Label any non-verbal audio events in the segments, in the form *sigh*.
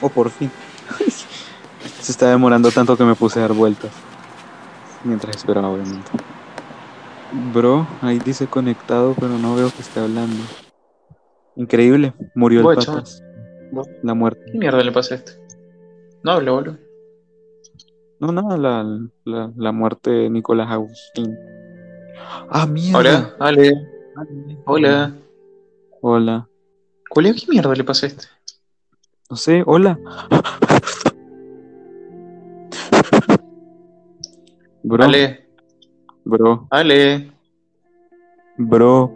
Oh, por fin. Se está demorando tanto que me puse a dar vueltas. Mientras esperaba, obviamente. Bro, ahí dice conectado, pero no veo que esté hablando. Increíble, murió el patas. La muerte. ¿Qué mierda le pasa a este? No hablo, boludo. No, nada, la, la, la muerte de Nicolás Agustín. Ah, mierda. Hola, Ale. Hola. Hola. Julio, ¿qué mierda le pasa a este? No sé, hola. Bro, Ale, bro, Ale. bro.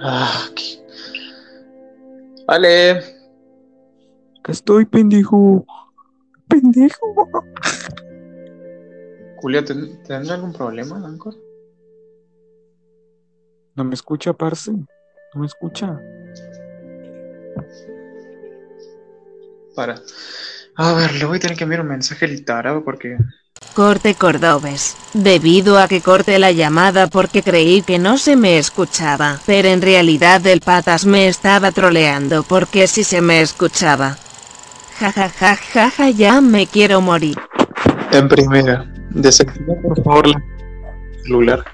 Ah, qué... Ale. Acá estoy, pendejo. Pendejo. Julio, ¿ten- ¿tendrá algún problema, Anchor? No me escucha, parce. No me escucha. Para. A ver, le voy a tener que enviar un mensaje al tarado porque. Corte Cordobes. Debido a que corté la llamada porque creí que no se me escuchaba, pero en realidad el patas me estaba troleando porque sí se me escuchaba. Ja ja ja ja ja ya me quiero morir. En primera, desactiva por favor la celular.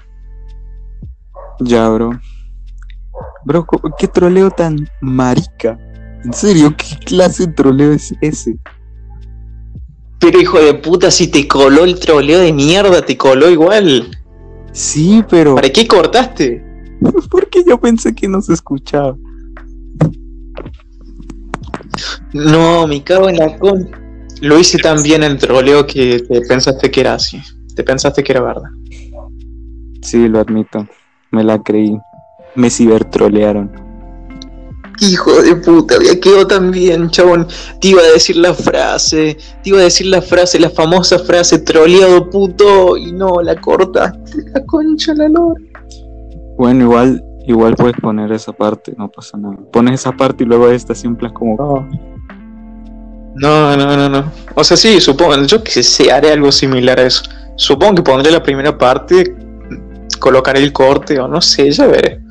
Ya, bro. Bro, ¿qué troleo tan marica? En serio, ¿qué clase de troleo es ese? Pero hijo de puta, si te coló el troleo de mierda, te coló igual. Sí, pero ¿Para qué cortaste? *laughs* porque yo pensé que no se escuchaba. No, me cago en la con. Lo hice tan bien el troleo que te pensaste que era así. Te pensaste que era verdad. Sí, lo admito. Me la creí. Me cibertrolearon. Hijo de puta, había quedado tan bien, chabón. Te iba a decir la frase, te iba a decir la frase, la famosa frase, troleado puto, y no, la cortaste, la concha, la lora. Bueno, igual, igual puedes poner esa parte, no pasa nada. Pones esa parte y luego esta siempre es como. No, no, no, no. O sea, sí, supongo, yo que sé, haré algo similar a eso. Supongo que pondré la primera parte, colocaré el corte, o no sé, ya veré.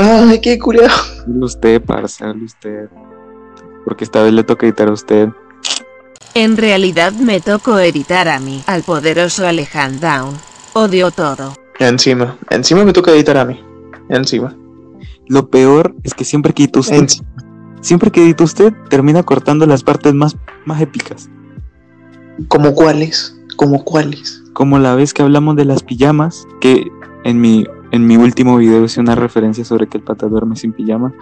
Ay, qué. Hable usted, parce, usted. Porque esta vez le toca editar a usted. En realidad me tocó editar a mí, al poderoso Alejandro Down. Odio todo. Encima, encima me toca editar a mí. Encima. Lo peor es que siempre que edita usted, Encima. siempre que edita usted, termina cortando las partes más, más épicas. ¿Como cuáles? ¿Como cuáles? Como la vez que hablamos de las pijamas, que en mi, en mi último video hice una referencia sobre que el pata duerme sin pijama.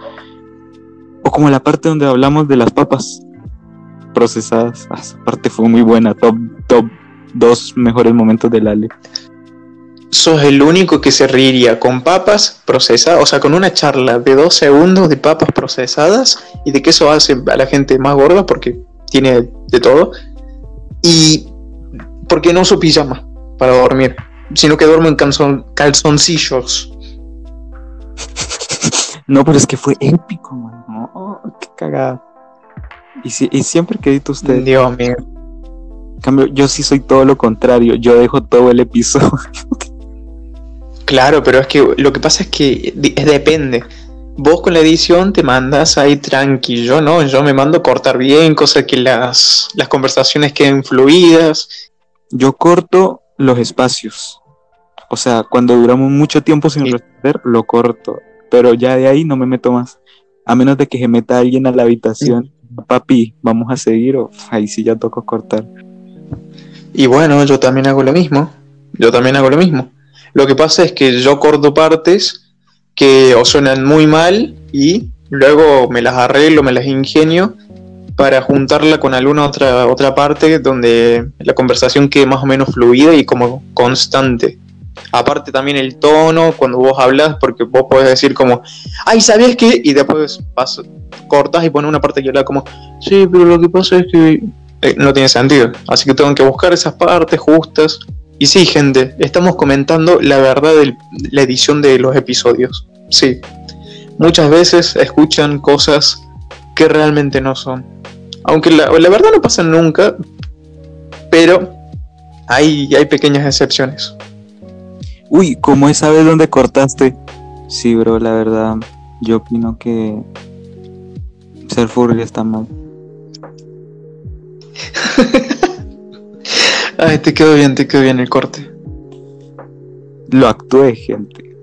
O como la parte donde hablamos de las papas procesadas. Ah, esa parte fue muy buena. Top, top dos mejores momentos del Ale. Sos el único que se reiría con papas procesadas, o sea, con una charla de dos segundos de papas procesadas y de que eso hace a la gente más gorda porque tiene de todo. Y porque no uso pijama para dormir, sino que duermo en calzon- calzoncillos. *laughs* No, pero es que fue épico, man. Qué cagada. Y, si- y siempre que edita usted, Dios mío. en cambio, yo sí soy todo lo contrario. Yo dejo todo el episodio. Claro, pero es que lo que pasa es que depende. Vos con la edición te mandas ahí tranqui, yo no, yo me mando cortar bien, cosa que las, las conversaciones queden fluidas. Yo corto los espacios. O sea, cuando duramos mucho tiempo sin responder, lo corto. Pero ya de ahí no me meto más. A menos de que se meta alguien a la habitación. Papi, vamos a seguir o ahí sí ya toco cortar. Y bueno, yo también hago lo mismo. Yo también hago lo mismo. Lo que pasa es que yo corto partes que o suenan muy mal y luego me las arreglo, me las ingenio para juntarla con alguna otra, otra parte donde la conversación quede más o menos fluida y como constante. Aparte también el tono cuando vos hablas, porque vos podés decir como, ay, ¿sabías qué? Y después pas- cortas y pones una parte que habla como, sí, pero lo que pasa es que eh, no tiene sentido. Así que tengo que buscar esas partes justas. Y sí, gente, estamos comentando la verdad de la edición de los episodios. Sí, muchas veces escuchan cosas que realmente no son. Aunque la, la verdad no pasa nunca, pero hay, hay pequeñas excepciones. Uy, ¿cómo es sabes dónde cortaste? Sí, bro, la verdad, yo opino que Ser furry está mal. *laughs* Ay, te quedó bien, te quedó bien el corte. Lo actué, gente.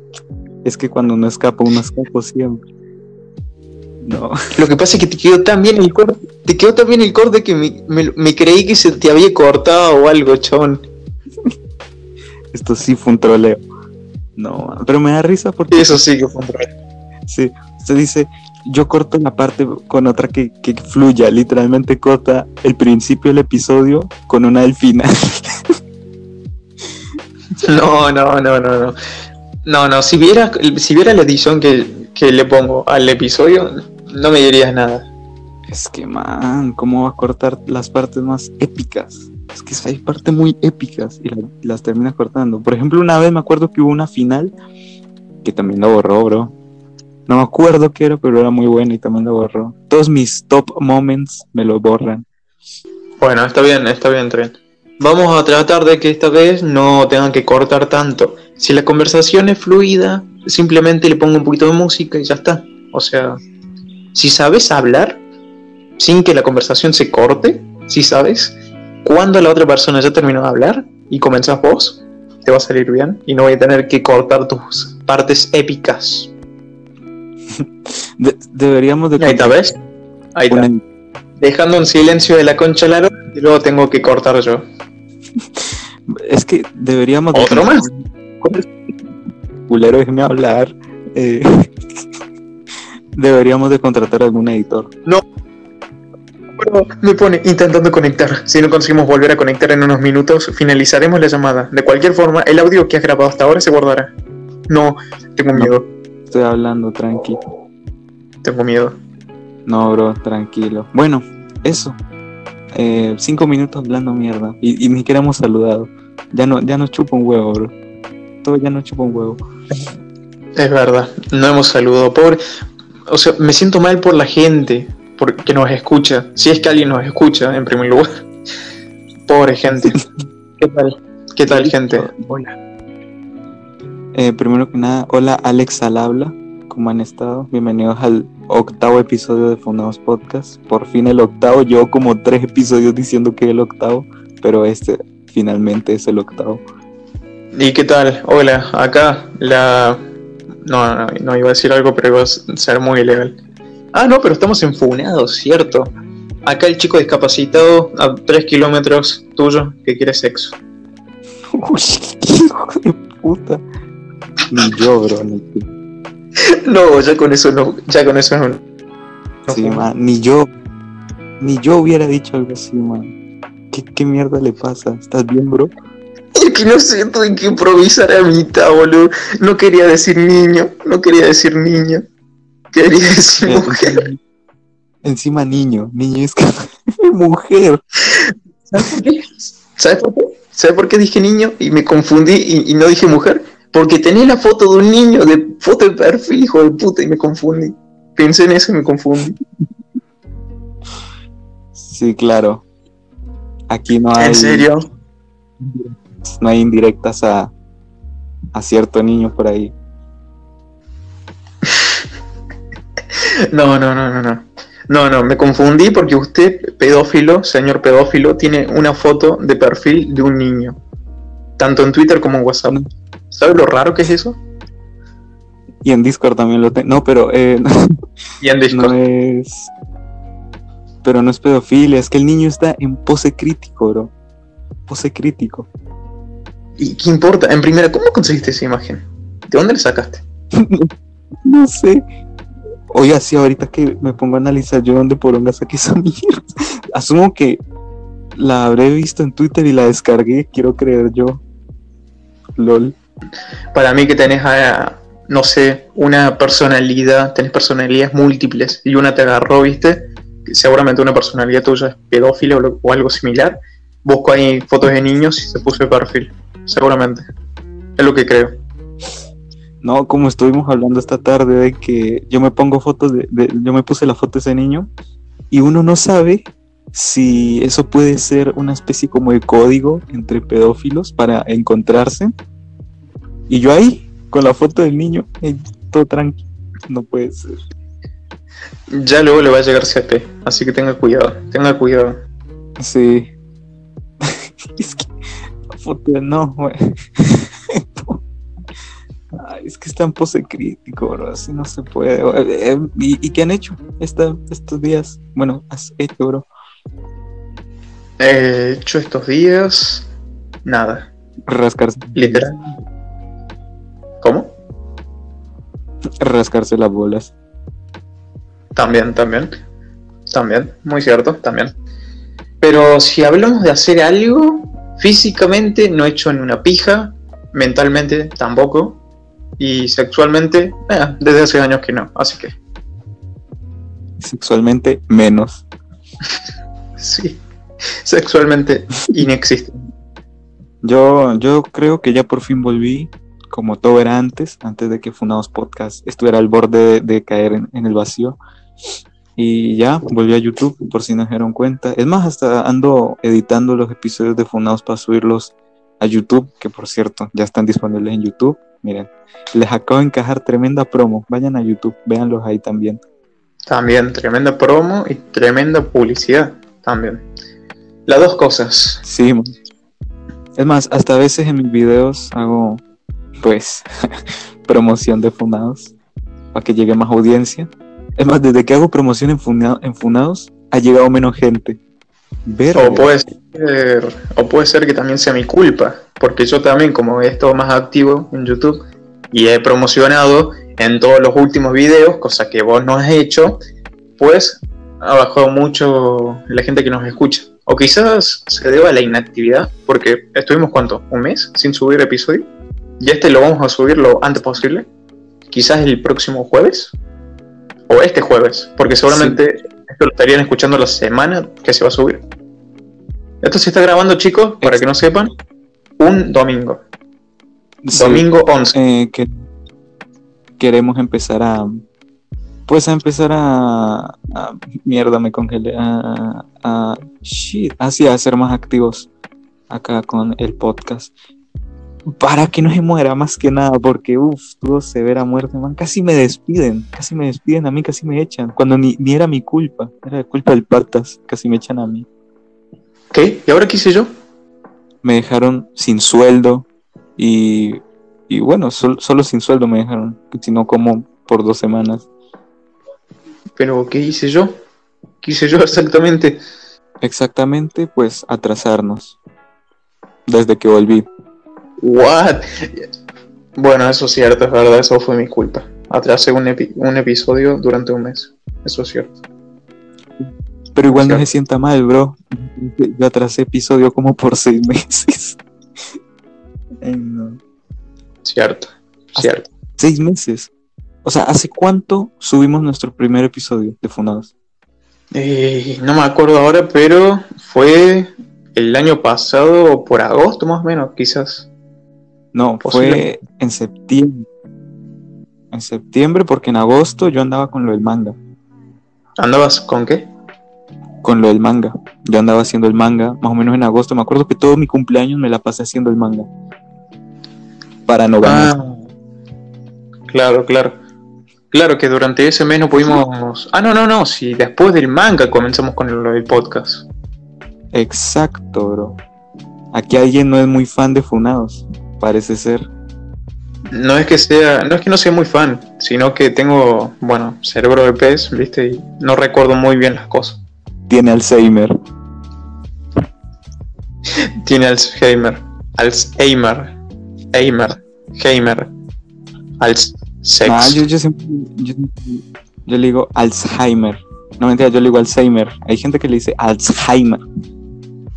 Es que cuando uno escapa, uno escapa siempre. No. *laughs* Lo que pasa es que te quedó tan bien el corte, te quedó tan bien el corte que me, me- me creí que se te había cortado o algo, chabón. *laughs* Esto sí fue un troleo. No, pero me da risa porque Eso sí que fue un problema. sí, usted dice, yo corto la parte con otra que, que fluya, literalmente corta el principio del episodio con una del final. *laughs* No, no, no, no, no. No, no, si vieras, si vieras la edición que, que le pongo al episodio, no me dirías nada. Es que, man, ¿cómo va a cortar las partes más épicas? Es que hay partes muy épicas y la- las termina cortando. Por ejemplo, una vez me acuerdo que hubo una final que también la borró, bro. No me acuerdo qué era, pero era muy buena y también la borró. Todos mis top moments me lo borran. Bueno, está bien, está bien, está bien. Vamos a tratar de que esta vez no tengan que cortar tanto. Si la conversación es fluida, simplemente le pongo un poquito de música y ya está. O sea, si sabes hablar sin que la conversación se corte, si sabes cuando la otra persona ya terminó de hablar y comenzás vos, te va a salir bien y no voy a tener que cortar tus partes épicas. *laughs* De- deberíamos de Ahí está, ¿ves? Ahí está. una- Dejando en silencio de la concha la lora y luego tengo que cortar yo. *laughs* Es que deberíamos de ¿Otro más? Culero, déjeme hablar. Eh, deberíamos de contratar algún editor. Pero me pone intentando conectar. Si no conseguimos volver a conectar en unos minutos, finalizaremos la llamada. De cualquier forma, el audio que has grabado hasta ahora se guardará. No, tengo No. miedo, Estoy hablando, tranqui. tengo miedo. No, bro, tranquilo. Bueno, eso. Eh, cinco minutos hablando mierda. Y, y ni siquiera hemos saludado. Ya no, ya nos chupa un huevo, bro. Todo ya nos chupa un huevo. Es verdad, no hemos saludado. Pobre. O sea, me siento mal por la gente por- que nos escucha. Si es que alguien nos escucha, en primer lugar. *laughs* Pobre gente. *laughs* ¿Qué tal? ¿Qué tal, gente? Hola. Eh, primero que nada, hola Alex al habla. ¿Cómo han estado? Bienvenidos al octavo episodio de Fundados Podcast. Por fin el octavo. Llevo como tres episodios diciendo que el octavo, pero este finalmente es el octavo. ¿Y qué tal? Hola, acá la... No, no, no iba a decir algo, pero iba a ser muy ilegal. Ah, no, pero estamos enfunados, cierto. Acá el chico discapacitado a 3 kilómetros tuyo que quiere sexo. *laughs* Uy, hijo de puta. Ni yo, bro, ni tú. No, ya con eso no, ya con eso no. no Sí, man, ni yo, ni yo hubiera dicho algo así, man. ¿Qué, qué mierda le pasa? ¿Estás bien, bro? Es *laughs* que no siento en qué improvisar a mitad, boludo. No quería decir niño, no quería decir niño. Quería decir mujer. Encima niño, niño es que *laughs* mujer. ¿Sabes por qué? ¿Sabes por qué? ¿Sabes por qué dije niño y me confundí y, y no dije mujer? Porque tenía la foto de un niño de foto de perfil, hijo de puta, y me confundí. Pensé en eso y me confundí. Sí, claro. Aquí no hay, ¿En serio? No hay indirectas a, a cierto niño por ahí. *laughs* No, no, no, no, no. No, no, me confundí porque usted, pedófilo, señor pedófilo, tiene una foto de perfil de un niño. Tanto en Twitter como en WhatsApp. ¿Sabe lo raro que es eso? Y en Discord también lo tengo. No, pero eh, *laughs* Y en Discord. no es. Pero no es pedofilia, es que el niño está en pose crítico, bro. Pose crítico. ¿Y qué importa? En primera, ¿cómo conseguiste esa imagen? ¿De dónde la sacaste? *laughs* No sé. Oiga, sí, ahorita que me pongo a analizar yo dónde poronga saqué esa *laughs* mierda. Asumo que la habré visto en Twitter y la descargué, quiero creer yo. LOL. Para mí que tenés a, no sé, una personalidad, tenés personalidades múltiples y una te agarró, ¿viste? Seguramente una personalidad tuya es pedófila o, lo- o algo similar. Busco ahí fotos de niños y se puso de perfil. Seguramente. Es lo que creo. No, como estuvimos hablando esta tarde de que yo me pongo fotos de, de- yo me puse la foto de ese niño y uno no sabe si eso puede ser una especie como de código entre pedófilos para encontrarse. Y yo ahí, con la foto del niño, eh, todo tranquilo. No puede ser. Ya luego le va a llegar CP, así que tenga cuidado, tenga cuidado. Sí. *laughs* es que. No, güey. *laughs* Ay, es que es tan pose crítico, bro. Así no se puede. Eh, ¿Y, y qué han hecho esta- estos días? Bueno, has hecho, bro. He hecho estos días. Nada, Rascarse. literal. ¿Cómo? Rascarse las bolas. También, también. También, muy cierto, también. Pero si hablamos de hacer algo, físicamente no he hecho ni una pija, mentalmente tampoco, y sexualmente, eh, desde hace años que no, así que Sexualmente, menos. *laughs* sí, sexualmente inexistente. Yo, yo creo que ya por fin volví, como todo era antes, antes de que Funados Podcast estuviera al borde de, de caer en, en el vacío. Y ya, volví a YouTube, por si no se dieron cuenta. Es más, hasta ando editando los episodios de Funados para subirlos a YouTube, que por cierto, ya están disponibles en YouTube. Miren, les acabo de encajar tremenda promo. Vayan a YouTube, véanlos ahí también. También tremenda promo y tremenda publicidad, también. Las dos cosas. Sí. Es más, hasta a veces en mis videos hago, pues, *laughs* promoción de Funados para que llegue más audiencia. Es más, desde que hago promoción en, Funa- en Funados, ha llegado menos gente. O puede ser, o puede ser que también sea mi culpa, porque yo también, como he estado más activo en YouTube y he promocionado en todos los últimos videos, cosa que vos no has hecho, pues ha bajado mucho la gente que nos escucha. O quizás se deba a la inactividad, porque estuvimos cuánto, un mes sin subir episodio. Y este lo vamos a subir lo antes posible. Quizás el próximo jueves. O este jueves, porque seguramente esto lo estarían escuchando la semana que se va a subir. Esto se está grabando, chicos, para que no sepan, un domingo. Sí, Domingo 11. eh, que queremos empezar a, pues a empezar a, a- mierda, me congelé, a, a, shit, así a ser más activos acá con el podcast. Para que no se muera más que nada, porque uff, tuvo severa muerte, man. Casi me despiden, casi me despiden a mí, casi me echan. Cuando ni, ni era mi culpa, era culpa del patas, casi me echan a mí. ¿Qué? ¿Y ahora qué hice yo? Me dejaron sin sueldo y, y bueno, sol- solo sin sueldo me dejaron, sino como por dos semanas. ¿Pero qué hice yo? ¿Qué hice yo *laughs* exactamente? Exactamente, pues atrasarnos. Desde que volví. ¿What? Bueno, eso es cierto, es verdad, eso fue mi culpa. Atrasé un, epi- un episodio durante un mes. Eso es cierto. Pero igual no se sienta mal, bro. Yo atrasé episodio como por seis *laughs* meses. Ay, no. Cierto. Cierto. Seis meses. O sea, ¿hace cuánto subimos nuestro primer episodio de Funados? Eh, no me acuerdo ahora, pero fue el año pasado, o por agosto más o menos, quizás. No, fue en septiembre. En septiembre, porque en agosto yo andaba con lo del manga. ¿Andabas con qué? Con lo del manga. Yo andaba haciendo el manga, más o menos en agosto. Me acuerdo que todo mi cumpleaños me la pasé haciendo el manga. Para no ganar. Ah, claro, claro. Claro que durante ese mes no pudimos. Ah, no, no, no. Si después del manga comenzamos con el, el podcast. Exacto, bro. Aquí alguien no es muy fan de Funados, parece ser. No es que sea, no es que no sea muy fan, sino que tengo, bueno, cerebro de pez, viste, y no recuerdo muy bien las cosas. Tiene Alzheimer. *laughs* Tiene Alzheimer, Alzheimer, Heimer, Heimer, Alzsex. Ah, yo, yo siempre, yo, yo le digo Alzheimer. No mentira, yo le digo Alzheimer. Hay gente que le dice Alzheimer.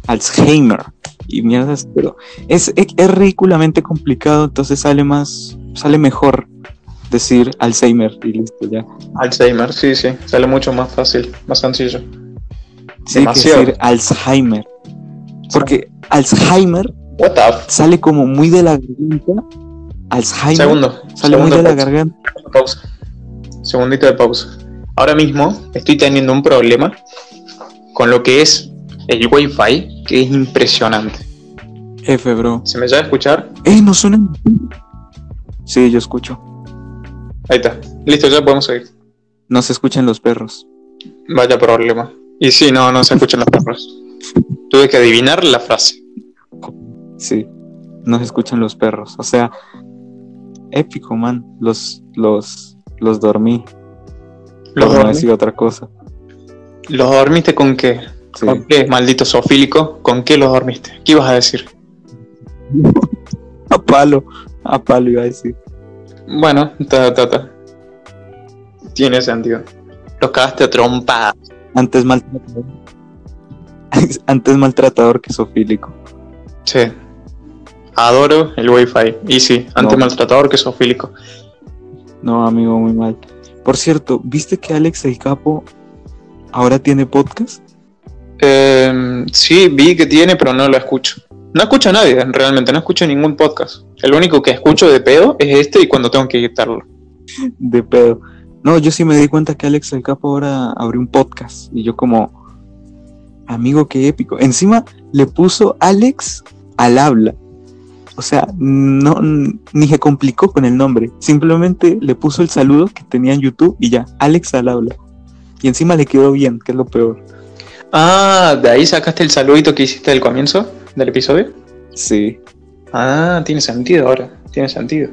Alzheimer. Y mierdas, pero es, es, es ridículamente complicado, entonces sale más, sale mejor decir Alzheimer y listo ya. Alzheimer, sí, sí, sale mucho más fácil, más sencillo. Sí, que decir Alzheimer. Porque Alzheimer What sale como muy de la garganta. Alzheimer Segundo, sale muy de la garganta. pausa. Segundito de pausa. Ahora mismo estoy teniendo un problema con lo que es el Wi-Fi, que es impresionante. F, bro. ¿Se me llega a escuchar? ¡Eh, no suena! Sí, yo escucho. Ahí está. Listo, ya podemos seguir. No se escuchan los perros. Vaya problema. Y sí, no, no se escuchan los perros. Tuve que adivinar la frase. Sí, no se escuchan los perros. O sea, épico, man. Los, los, los dormí. ¿Los Por no dormí? decir otra cosa. ¿Los dormiste con qué? Sí. ¿Con qué, maldito zoofílico? ¿Con qué los dormiste? ¿Qué ibas a decir? *laughs* A palo, a palo iba a decir. Bueno, ta, ta, ta. Tiene sentido. Los cagaste a trompadas. Antes maltratador. *laughs* Antes maltratador que sofílico. Sí. Adoro el wifi. Y sí, antes No. maltratador que zoofílico. No, amigo, muy mal. Por cierto, ¿viste que Alex el Capo ahora tiene podcast? Eh, sí, vi que tiene, pero no lo escucho. No escucho a nadie, realmente, no escucho ningún podcast. El único que escucho de pedo es este y cuando tengo que quitarlo. De pedo. No, yo sí me di cuenta que Alex el Capo ahora abrió un podcast. Y yo como, amigo, qué épico. Encima le puso Alex al habla. O sea, no, ni se complicó con el nombre. Simplemente le puso el saludo que tenía en YouTube y ya, Alex al habla. Y encima le quedó bien, que es lo peor. Ah, ¿de ahí sacaste el saludito que hiciste al comienzo del episodio? Sí. Ah, tiene sentido ahora, tiene sentido.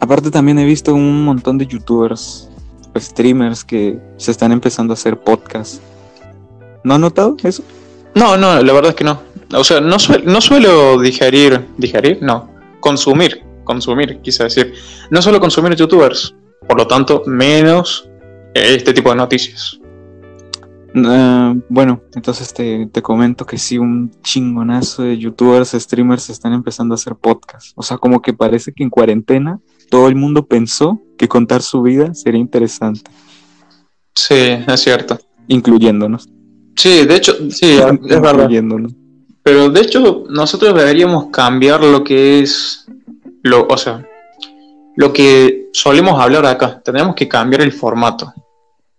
Aparte también he visto un montón de youtubers, o streamers que se están empezando a hacer podcasts. ¿No han notado eso? No, no, la verdad es que no. O sea, no, suel- no suelo digerir, digerir, no, consumir, consumir, quise decir. No suelo consumir youtubers, por lo tanto, menos este tipo de noticias. Eh, bueno, entonces te, te comento que sí, un chingonazo de youtubers, streamers están empezando a hacer podcasts. O sea, como que parece que en cuarentena todo el mundo pensó que contar su vida sería interesante, Sí, es cierto. incluyéndonos. Sí, de hecho, sí, es verdad. Pero de hecho, nosotros deberíamos cambiar lo que es, lo, o sea, lo que solemos hablar acá. Tenemos que cambiar el formato.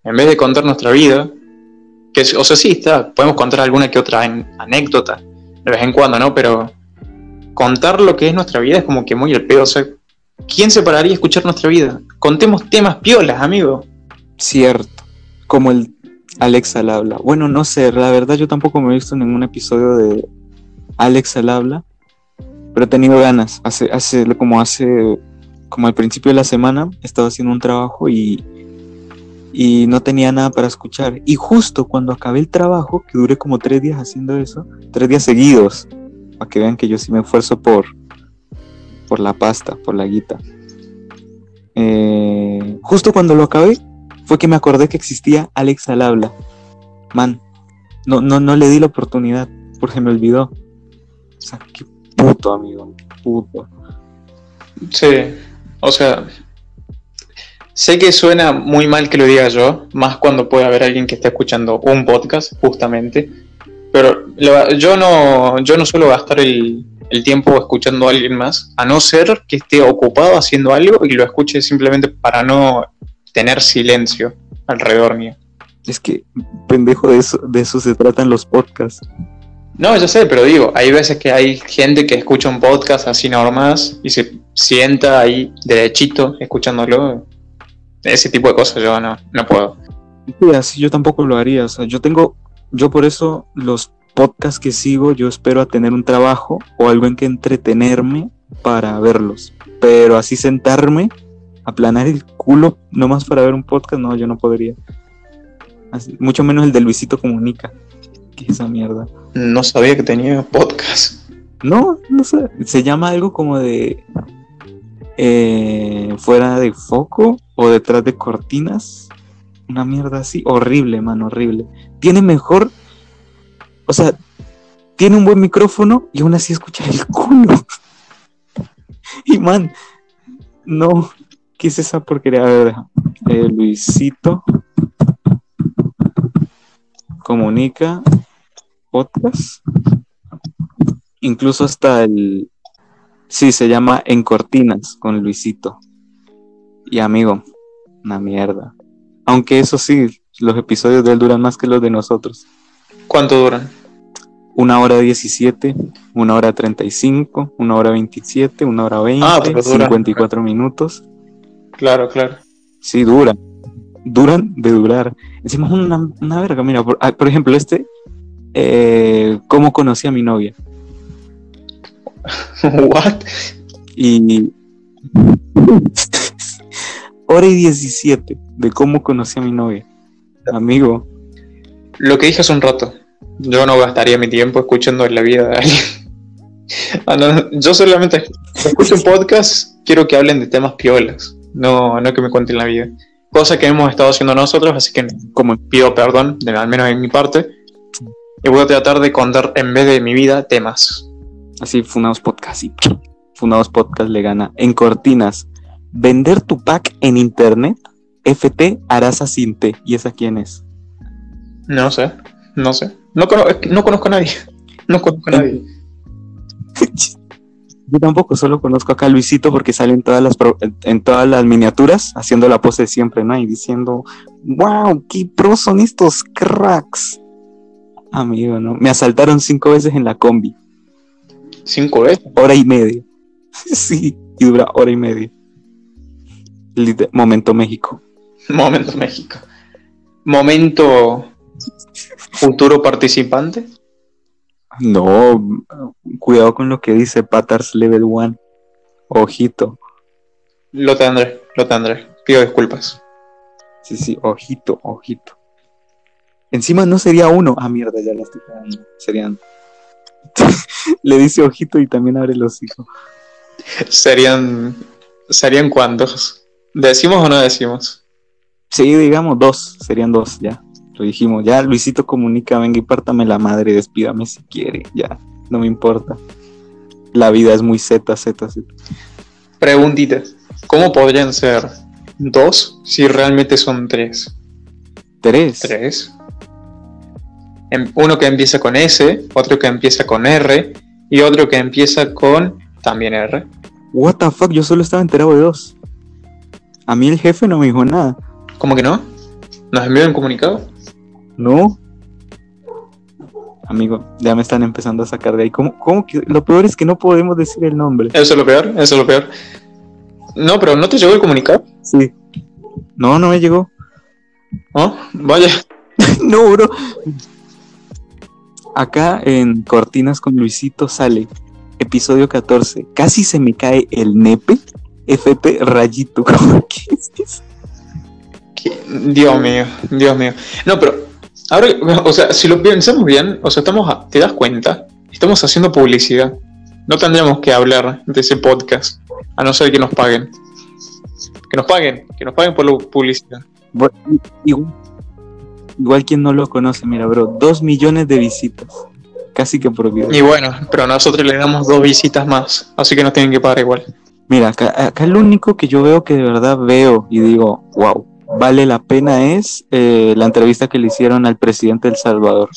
En vez de contar nuestra vida, o sea, sí, podemos contar alguna que otra an- anécdota de vez en cuando, ¿no? Pero contar lo que es nuestra vida es como que muy el pedo. O sea, ¿quién se pararía a escuchar nuestra vida? Contemos temas piolas, amigo. Cierto, como el Alex al habla. Bueno, no sé, la verdad yo tampoco me he visto ningún episodio de Alex al habla, pero he tenido ganas. Hace, hace como hace, como al principio de la semana, estaba haciendo un trabajo y, y no tenía nada para escuchar. Y justo cuando acabé el trabajo, que duré como tres días haciendo eso, tres días seguidos, para que vean que yo sí me esfuerzo por, por la pasta, por la guita. Eh, justo cuando lo acabé, fue que me acordé que existía Alex al habla. Man, no, no, no le di la oportunidad porque me olvidó. O sea, qué puto, amigo, puto. Sí, o sea, sé que suena muy mal que lo diga yo, más cuando puede haber alguien que esté escuchando un podcast, justamente, pero yo no, yo no suelo gastar el, el tiempo escuchando a alguien más, a no ser que esté ocupado haciendo algo y lo escuche simplemente para no tener silencio alrededor mío. Es que, pendejo, de eso, de eso se tratan los podcasts. No, yo sé, pero digo, hay veces que hay gente que escucha un podcast así nomás y se sienta ahí derechito escuchándolo. Ese tipo de cosas yo no, no puedo. Sí, así yo tampoco lo haría. O sea, yo tengo, yo por eso los podcasts que sigo, yo espero a tener un trabajo o algo en que entretenerme para verlos. Pero así sentarme, aplanar el culo nomás para ver un podcast, no, yo no podría. Así- mucho menos el de Luisito Comunica. ¿Qué es esa mierda? No sabía que tenía podcast. No, no sé. Se llama algo como de eh, fuera de foco o detrás de cortinas. Una mierda así. Horrible, man, horrible. Tiene mejor. O sea, tiene un buen micrófono y aún así escucha el culo. *laughs* y man, no. ¿Qué es esa porquería? A ver. Eh, Luisito comunica podcast. Incluso hasta el. Sí, se llama En Cortinas con Luisito. Y amigo, una mierda. Aunque eso sí, los episodios de él duran más que los de nosotros. ¿Cuánto duran? Una hora 17, una hora 35, una hora 27, una hora 20, Ah, pero duran. 54 minutos. Claro, claro. Sí, dura. duran de durar. Encima es una, una verga, mira, por, ah, por ejemplo, este, eh, ¿cómo conocí a mi novia? *laughs* What? Y... Hora y 17 de cómo conocí a mi novia. Amigo, Lo que dije hace un rato. Yo no gastaría mi tiempo escuchando la vida de alguien. *laughs* Ah, no, yo solamente escucho un podcast, quiero que hablen de temas piolas, no, no que me cuenten la vida. Cosa que hemos estado haciendo nosotros, así que como pido perdón, de- al menos en mi parte, y voy a tratar de contar en vez de mi vida temas. así Funados Podcast, y Funados Podcast le gana. En cortinas, vender tu pack en internet, FT Arasa Sinte. ¿Y esa quién es? No sé, no sé. No, cono- es que no conozco a nadie. No conozco a nadie. *laughs* Yo tampoco, solo conozco acá a Luisito porque sale en todas las, pro- en todas las miniaturas haciendo la pose de siempre, ¿no? Y diciendo, wow, qué pros son estos cracks. Amigo, ¿no? Me asaltaron cinco veces en la combi, Cinco veces. hora y media. *laughs* sí, y dura hora y media. Momento México. *laughs* Momento México. Momento futuro participante. No, cuidado con lo que dice Patars Level 1. Ojito. Lo tendré, lo tendré. Pido disculpas. Sí, sí, ojito, ojito. Encima no sería uno. Ah, mierda, ya la estoy. Serían. *laughs* Le dice ojito y también abre los hijos. Serían. ¿Serían cuántos? ¿Decimos o no decimos? Sí, digamos dos. Serían dos, ya. Lo dijimos. Ya, Luisito comunica, venga y pártame la madre, despídame si quiere. Ya, no me importa. La vida es muy Z, Z, Z. Preguntita. ¿Cómo podrían ser dos si realmente son tres? Tres. Tres. Em- Uno que empieza con S, otro que empieza con R y otro que empieza con también R. What the fuck, yo solo estaba enterado de dos. A mí el jefe no me dijo nada. ¿Cómo que no? ¿Nos envió un comunicado? No. Amigo, ya me están empezando a sacar de ahí. ¿Cómo, cómo que? Lo peor es que no podemos decir el nombre. Eso es lo peor, eso es lo peor. No, pero ¿no te llegó el comunicado? Sí. No, no me llegó. ¿No? Vaya. *laughs* no, bro. Acá en Cortinas con Luisito sale episodio 14. Casi se me cae el nepe. FP rayito. *laughs* ¿Cómo que es eso? Dios mío, Dios mío. No, pero ahora, o sea, si lo pensamos bien, o sea, estamos, a- te das cuenta, estamos haciendo publicidad. No tendríamos que hablar de ese podcast, a no ser que nos paguen. Que nos paguen, que nos paguen por la publicidad. Bueno, igual, igual quien no lo conoce, mira, bro. Dos millones de visitas. Casi que por video. Y bueno, pero nosotros le damos dos visitas más, así que nos tienen que pagar igual. Mira, acá, acá lo único que yo veo que de verdad veo y digo, wow, vale la pena es eh, la entrevista que le hicieron al presidente de El Salvador.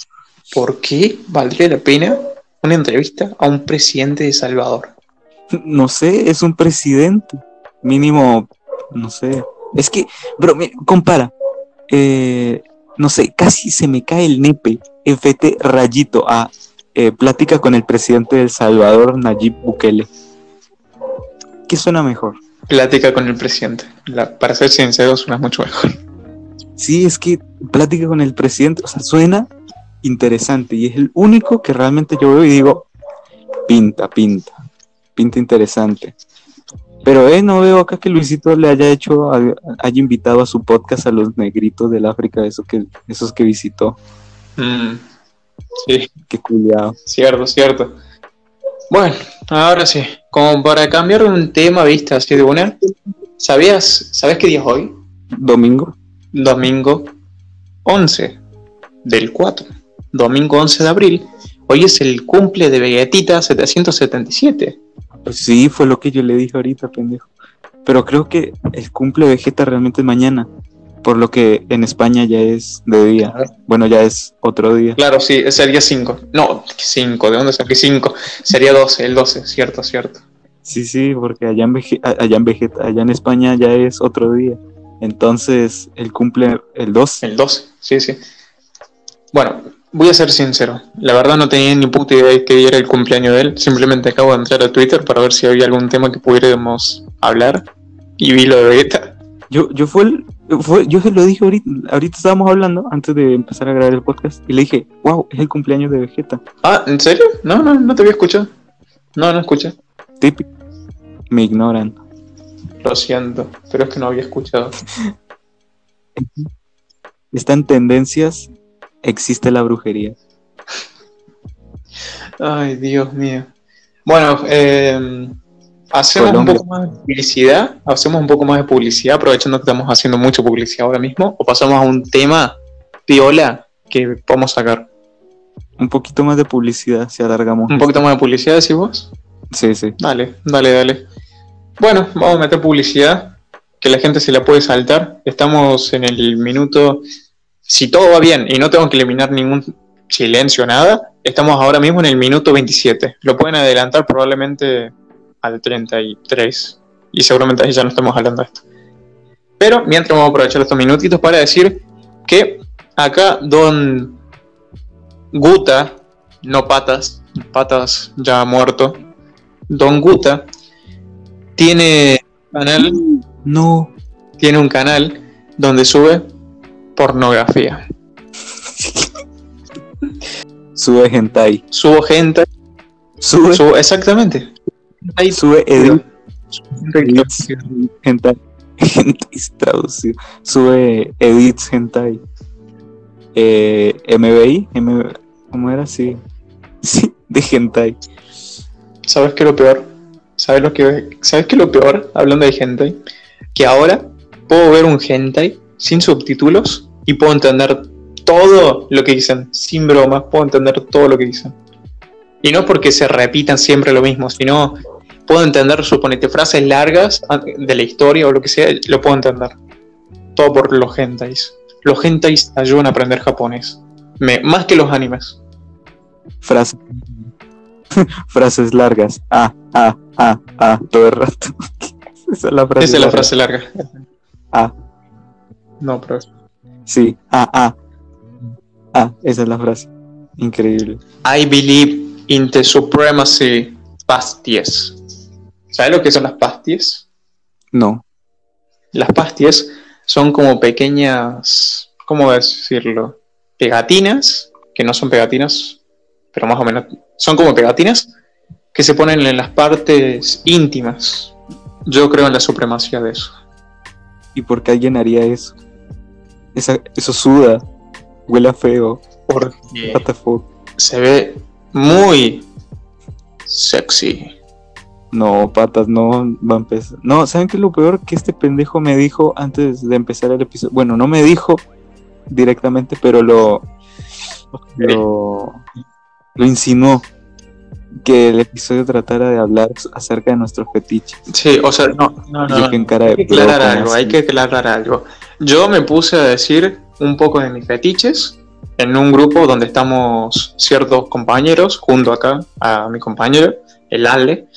¿Por qué valdría la pena una entrevista a un presidente de Salvador? No sé, es un presidente. Mínimo, no sé. Es que, bro, mi- compara. Eh, no sé, casi se me cae el nepe. FT rayito a eh, plática con el presidente de El Salvador, Nayib Bukele. ¿Qué suena mejor? Plática con el presidente. La- para ser sincero, suena mucho mejor. Sí, es que plática con el presidente, o sea, suena interesante y es el único que realmente yo veo y digo, pinta, pinta, pinta interesante. Pero eh, no veo acá que Luisito le haya hecho, haya invitado a su podcast a los negritos del África, esos que, esos que visitó. Mm, sí. Qué culiado. Cierto, cierto. Bueno, ahora sí, como para cambiar un tema, viste, así de una. ¿Sabías, ¿sabes qué día es hoy? Domingo. Domingo 11 del 4. Domingo 11 de abril. Hoy es el cumple de Vegetita 777. Pues sí, fue lo que yo le dije ahorita, pendejo. Pero creo que el cumple de Vegeta realmente es mañana. Por lo que en España ya es de día. Bueno, ya es otro día. Claro, sí, sería 5. No, 5, ¿de dónde saqué 5? Sería 12, el 12, cierto, cierto. Sí, sí, porque allá en, allá en allá en España ya es otro día. Entonces, el cumple el 2. El 12, sí, sí. Bueno, voy a ser sincero. La verdad no tenía ni puta idea de que día era el cumpleaños de él. Simplemente acabo de entrar a Twitter para ver si había algún tema que pudiéramos hablar. Y vi lo de Vegeta. Yo, yo fue el, Fue, yo se lo dije ahorita, ahorita estábamos hablando antes de empezar a grabar el podcast y le dije, wow, es el cumpleaños de Vegeta. Ah, ¿en serio? No, no, no te había escuchado. No, no escuché. Típico. Me ignoran. Lo siento, pero es que no había escuchado. *laughs* Está en tendencias, existe la brujería. Ay, Dios mío. Bueno, eh, hacemos Colombia. un poco más de publicidad. Hacemos un poco más de publicidad, aprovechando que estamos haciendo mucha publicidad ahora mismo. O pasamos a un tema piola que podemos sacar. Un poquito más de publicidad si alargamos. Un poquito más de publicidad, decís vos. Sí, sí. Dale, dale, dale. Bueno, vamos a meter publicidad, que la gente se la puede saltar. Estamos en el minuto, si todo va bien y no tengo que eliminar ningún silencio, nada, estamos ahora mismo en el minuto 27. Lo pueden adelantar probablemente al 33 y seguramente ahí ya no estamos hablando de esto. Pero mientras vamos a aprovechar estos minutitos para decir que acá Don Guta, no Patas, Patas ya muerto, Don Guta tiene canal, No. tiene un canal donde sube pornografía. Sube hentai. Subo gente, Sube, subo, exactamente. Ahí sube edit, edits. hentai. Hentai traducido. Sube edits hentai. Eh, MBI, M- ¿cómo era? Sí. Sí, de hentai. ¿Sabes qué es lo peor? ¿Sabes lo que sabes qué es lo peor hablando de hentai? Que ahora puedo ver un hentai sin subtítulos y puedo entender todo lo que dicen, sin bromas, puedo entender todo lo que dicen. Y no porque se repitan siempre lo mismo, sino puedo entender, suponete, frases largas de la historia o lo que sea, lo puedo entender. Todo por los hentais. Los hentais ayudan a aprender japonés. Me- más que los animes. Frases. *laughs* Frases largas. Ah, ah, ah, ah, todo el rato. *laughs* Esa es la frase. Esa es la larga. frase larga. Ah, No, pero sí. Ah, ah. Ah, esa es la frase. Increíble. I believe in the supremacy pasties. ¿Sabes lo que son las pasties? No. Las pasties son como pequeñas, ¿cómo decirlo? Pegatinas, que no son pegatinas, pero más o menos son como pegatinas que se ponen en las partes íntimas. Yo creo en la supremacía de eso. ¿Y por qué alguien haría eso? Esa, eso suda. Huele a feo. Porque What the fuck. se ve muy sexy. No, patas, no va a empezar. No, ¿saben qué es lo peor? Que este pendejo me dijo antes de empezar el episodio. Bueno, no me dijo directamente, pero lo. Lo, lo insinuó. Que el episodio tratara de hablar acerca de nuestros fetiches. Sí, o sea, no, no, no. que Hay que aclarar algo, así. hay que aclarar algo. Yo me puse a decir un poco de mis fetiches en un grupo donde estamos ciertos compañeros, junto acá a mi compañero, el Ale,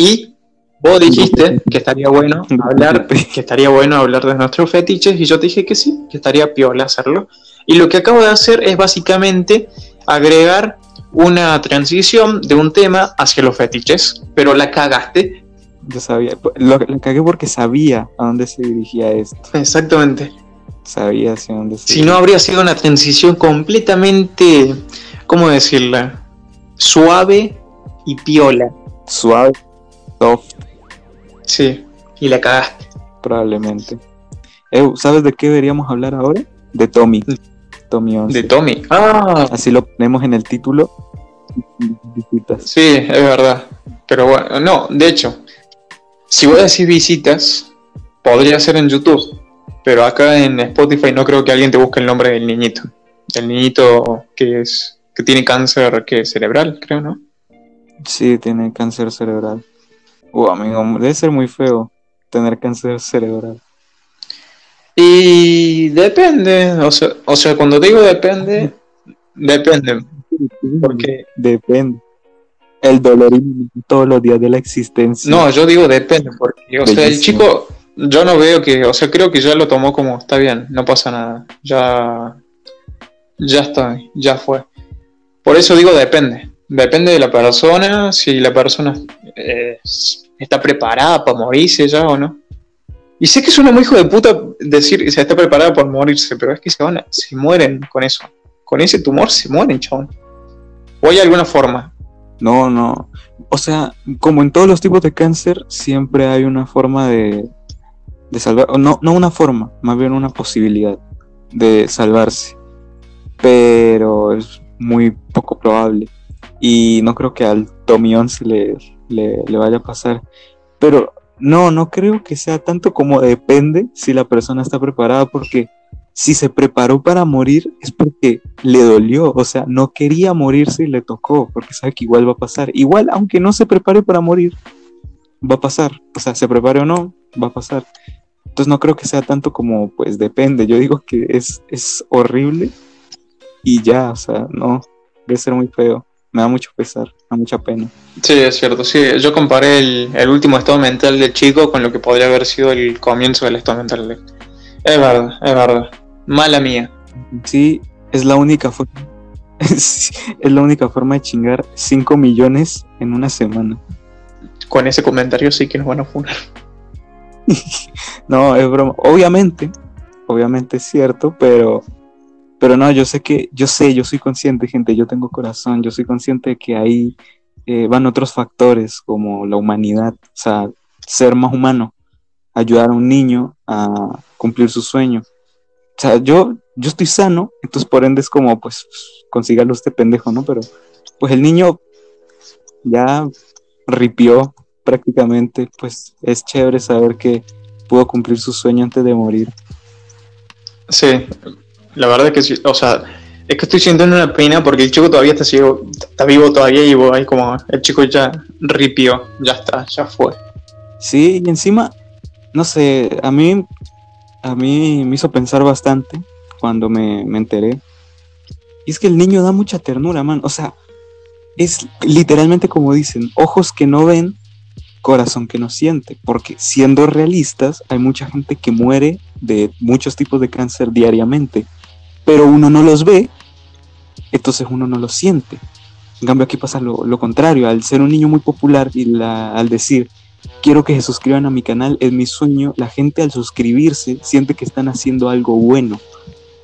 y vos dijiste que estaría bueno hablar, que estaría bueno hablar de nuestros fetiches, y yo te dije que sí, que estaría piola hacerlo. Y lo que acabo de hacer es básicamente agregar una transición de un tema hacia los fetiches, pero la cagaste. Yo sabía. Lo, lo cagué porque sabía a dónde se dirigía esto. Exactamente. Sabía hacia dónde se Si no habría sido una transición completamente, ¿cómo decirla? Suave y piola. Suave, soft, Sí, y la cagaste. probablemente. ¿Sabes de qué deberíamos hablar ahora? De Tommy. Tommy 11. De Tommy. Ah, Así lo ponemos en el título. Visitas. sí, es verdad. Pero bueno, no, de hecho, si vos decís visitas, podría ser en YouTube. Pero acá en Spotify no creo que alguien te busque el nombre del niñito. Del niñito que es que tiene cáncer que cerebral, creo, ¿no? Sí, tiene cáncer cerebral. Uh, amigo, debe ser muy feo tener cáncer cerebral. Y depende, o sea, o sea, cuando digo depende, depende, porque Depende. El dolor todos los días de la existencia. no, yo digo depende, porque, o sea, el chico, yo no veo que, o sea, creo que ya lo tomó como está bien, no pasa nada, ya, ya está, ya fue. Por eso digo depende, depende de la persona, si la persona eh, está preparada para morirse ya o no. Y sé que suena muy hijo de puta decir que se está preparada por morirse, pero es que se van a- se mueren con eso. Con ese tumor se mueren, chabón. O hay alguna forma. No, no. O sea, como en todos los tipos de cáncer, siempre hay una forma de, de salvar. No, no una forma, más bien una posibilidad de salvarse. Pero es muy poco probable. Y no creo que al Tommy 11 le, le, le vaya a pasar. Pero no, no creo que sea tanto como depende si la persona está preparada, porque si se preparó para morir es porque le dolió, o sea, no quería morirse y le tocó, porque sabe que igual va a pasar. Igual, aunque no se prepare para morir, va a pasar. O sea, se prepare o no, va a pasar. Entonces no creo que sea tanto como, pues depende. Yo digo que es, es horrible y ya, o sea, no, debe ser muy feo. Me da mucho pesar, me da mucha pena. Sí, es cierto. Sí, yo comparé el, el último estado mental del chico con lo que podría haber sido el comienzo del estado mental de Es verdad, es verdad. Mala mía. Sí, es la única forma. *laughs* es la única forma de chingar 5 millones en una semana. Con ese comentario sí que nos van a funar. *laughs* No, es broma. Obviamente, obviamente es cierto, pero, pero no, yo sé que, yo sé, yo soy consciente, gente, yo tengo corazón, yo soy consciente de que ahí eh, van otros factores como la humanidad, o sea, ser más humano, ayudar a un niño a cumplir su sueño. O sea, yo, yo estoy sano, entonces por ende es como, pues, consígalo este pendejo, ¿no? Pero, pues el niño ya ripió prácticamente, pues es chévere saber que pudo cumplir su sueño antes de morir. Sí, la verdad es que sí. O sea, es que estoy sintiendo una pena porque el chico todavía está ciego, está vivo todavía y como el chico ya ripió, ya está, ya fue. Sí, y encima, no sé, a mí, a mí me hizo pensar bastante cuando me, me enteré. Y es que el niño da mucha ternura, man. O sea, es literalmente como dicen, ojos que no ven, corazón que no siente. Porque siendo realistas, hay mucha gente que muere de muchos tipos de cáncer diariamente. Pero uno no los ve, entonces uno no los siente. En cambio, aquí pasa lo, contrario. Al ser un niño muy popular y al decir, quiero que se suscriban a mi canal, es mi sueño, la gente al suscribirse siente que están haciendo algo bueno,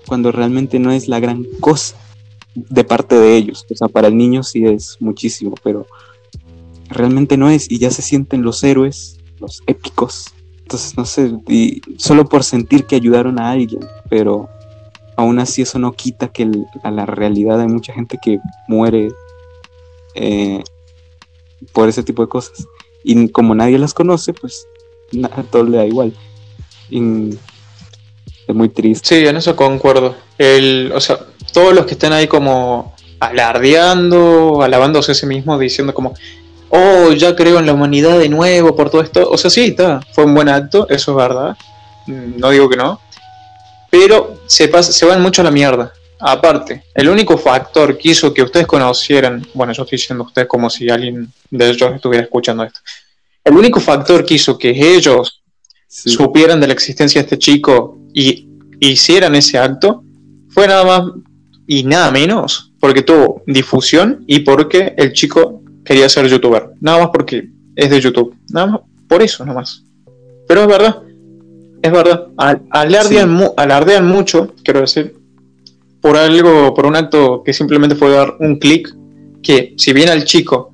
cuando realmente no es la gran cosa de parte de ellos. O sea, para el niño sí es muchísimo, pero realmente no es, y ya se sienten los héroes, los épicos. Entonces, no sé, solo por sentir que ayudaron a alguien, pero aún así eso no quita que a la realidad hay mucha gente que muere eh, por ese tipo de cosas. Y como nadie las conoce, pues na- a todo le da igual. Y es muy triste. Sí, en eso concuerdo. El, o sea, todos los que están ahí como alardeando, alabándose a sí mismos, diciendo como, oh, ya creo en la humanidad de nuevo por todo esto. O sea, sí, está, fue un buen acto, eso es verdad. Mm, No digo que no. Pero se, pas- se van mucho a la mierda. Aparte, el único factor que hizo que ustedes conocieran, bueno, yo estoy diciendo ustedes como si alguien de ellos estuviera escuchando esto. El único factor que hizo que ellos Sí. supieran de la existencia de este chico y hicieran ese acto, fue nada más y nada menos porque tuvo difusión y porque el chico quería ser youtuber. Nada más porque es de YouTube. Nada más por eso, nada más. Pero es verdad, es verdad. Al- Alardean, mu- alardean mucho, quiero decir, por algo, por un acto que simplemente fue dar un clic, que si bien al chico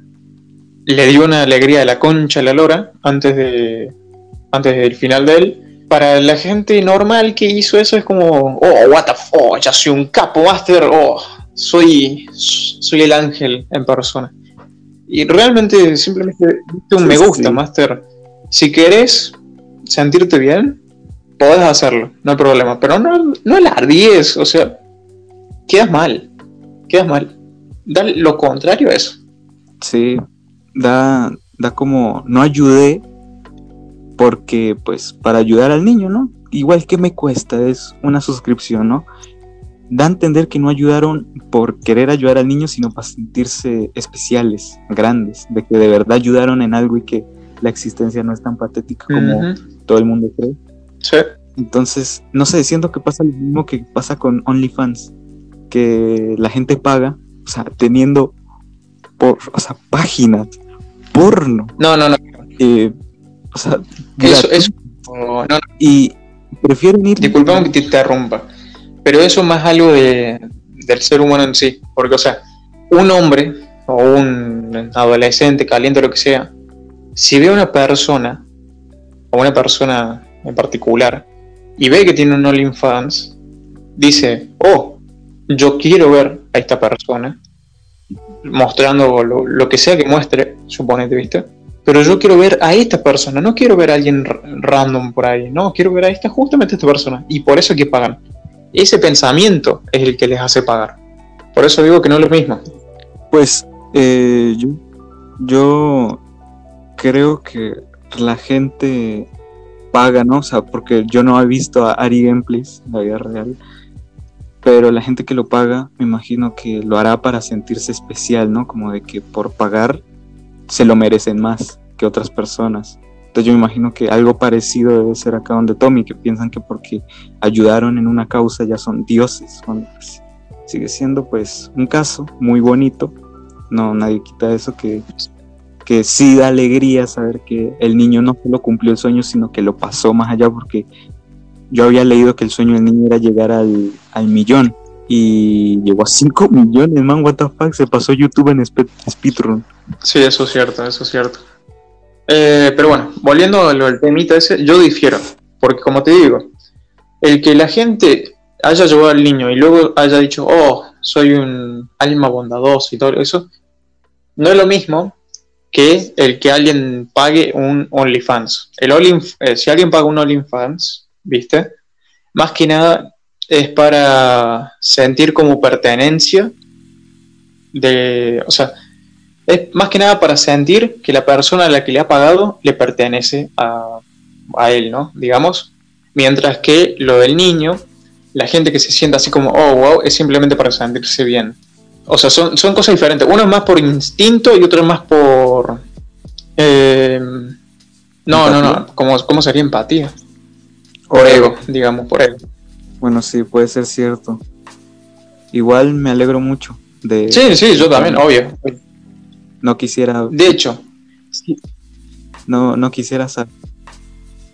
le dio una alegría de la concha a la lora antes de antes del final de él. Para la gente normal que hizo eso es como, oh, what the fuck, ya soy un capo master, oh, soy, soy el ángel en persona. Y realmente simplemente diste un Sí, me gusta, sí. master. Si querés sentirte bien, podés hacerlo, no hay problema. Pero no, no alardies, o sea, quedas mal, quedas mal. Da lo contrario a eso. Sí, da, da como, no ayudé porque pues para ayudar al niño, ¿no? Igual que me cuesta, es una suscripción, ¿no? Da a entender que no ayudaron por querer ayudar al niño, sino para sentirse especiales, grandes, de que de verdad ayudaron en algo y que la existencia no es tan patética como todo el mundo cree. Sí. Entonces, no sé, siento que pasa lo mismo que pasa con OnlyFans, que la gente paga, o sea, teniendo por, o sea, páginas porno, No, no, no. eh, o sea, Eso, eso, no, no, Y prefieren ir... disculpame que te interrumpa, pero eso es más algo de, del ser humano en sí, porque, o sea, un hombre o un adolescente, caliente, lo que sea, si ve a una persona, o una persona en particular, y ve que tiene un OnlyFans, dice, oh, yo quiero ver a esta persona, mostrando lo, lo que sea que muestre, suponete, ¿viste? Pero yo quiero ver a esta persona, no quiero ver a alguien random por ahí, no, quiero ver a esta, justamente a esta persona, y por eso es que pagan. Ese pensamiento es el que les hace pagar. Por eso digo que no es lo mismo. Pues eh, yo, yo creo que la gente paga, ¿no? O sea, porque yo no he visto a Ari Gameplays en la vida real, pero la gente que lo paga, me imagino que lo hará para sentirse especial, ¿no? Como de que por pagar se lo merecen más que otras personas. Entonces yo me imagino que algo parecido debe ser acá donde Tommy, que piensan que porque ayudaron en una causa ya son dioses, pues, sigue siendo pues un caso muy bonito, no nadie quita eso que, que sí da alegría saber que el niño no solo cumplió el sueño, sino que lo pasó más allá, porque yo había leído que el sueño del niño era llegar al, al millón y llegó a 5 millones, man, what the fuck, se pasó YouTube en spe- speedrun. Sí, eso es cierto, eso es cierto. Eh, pero bueno, volviendo a lo temita ese, yo difiero. Porque como te digo, el que la gente haya llevado al niño y luego haya dicho, oh, soy un alma bondadoso y todo eso, no es lo mismo que el que alguien pague un OnlyFans. El Only, eh, si alguien paga un OnlyFans, ¿viste? Más que nada es para sentir como pertenencia de, o sea, es más que nada para sentir que la persona a la que le ha pagado le pertenece a, a él, ¿no? Digamos. Mientras que lo del niño, la gente que se sienta así como, oh, wow, es simplemente para sentirse bien. O sea, son, son cosas diferentes. Uno es más por instinto y otro es más por... eh, no, no, no. ¿Cómo, ¿Cómo sería empatía? Por ego, digamos, por ego. Bueno, sí, puede ser cierto. Igual me alegro mucho de... Sí, sí, yo también, obvio. No quisiera, De hecho, no, no quisiera saber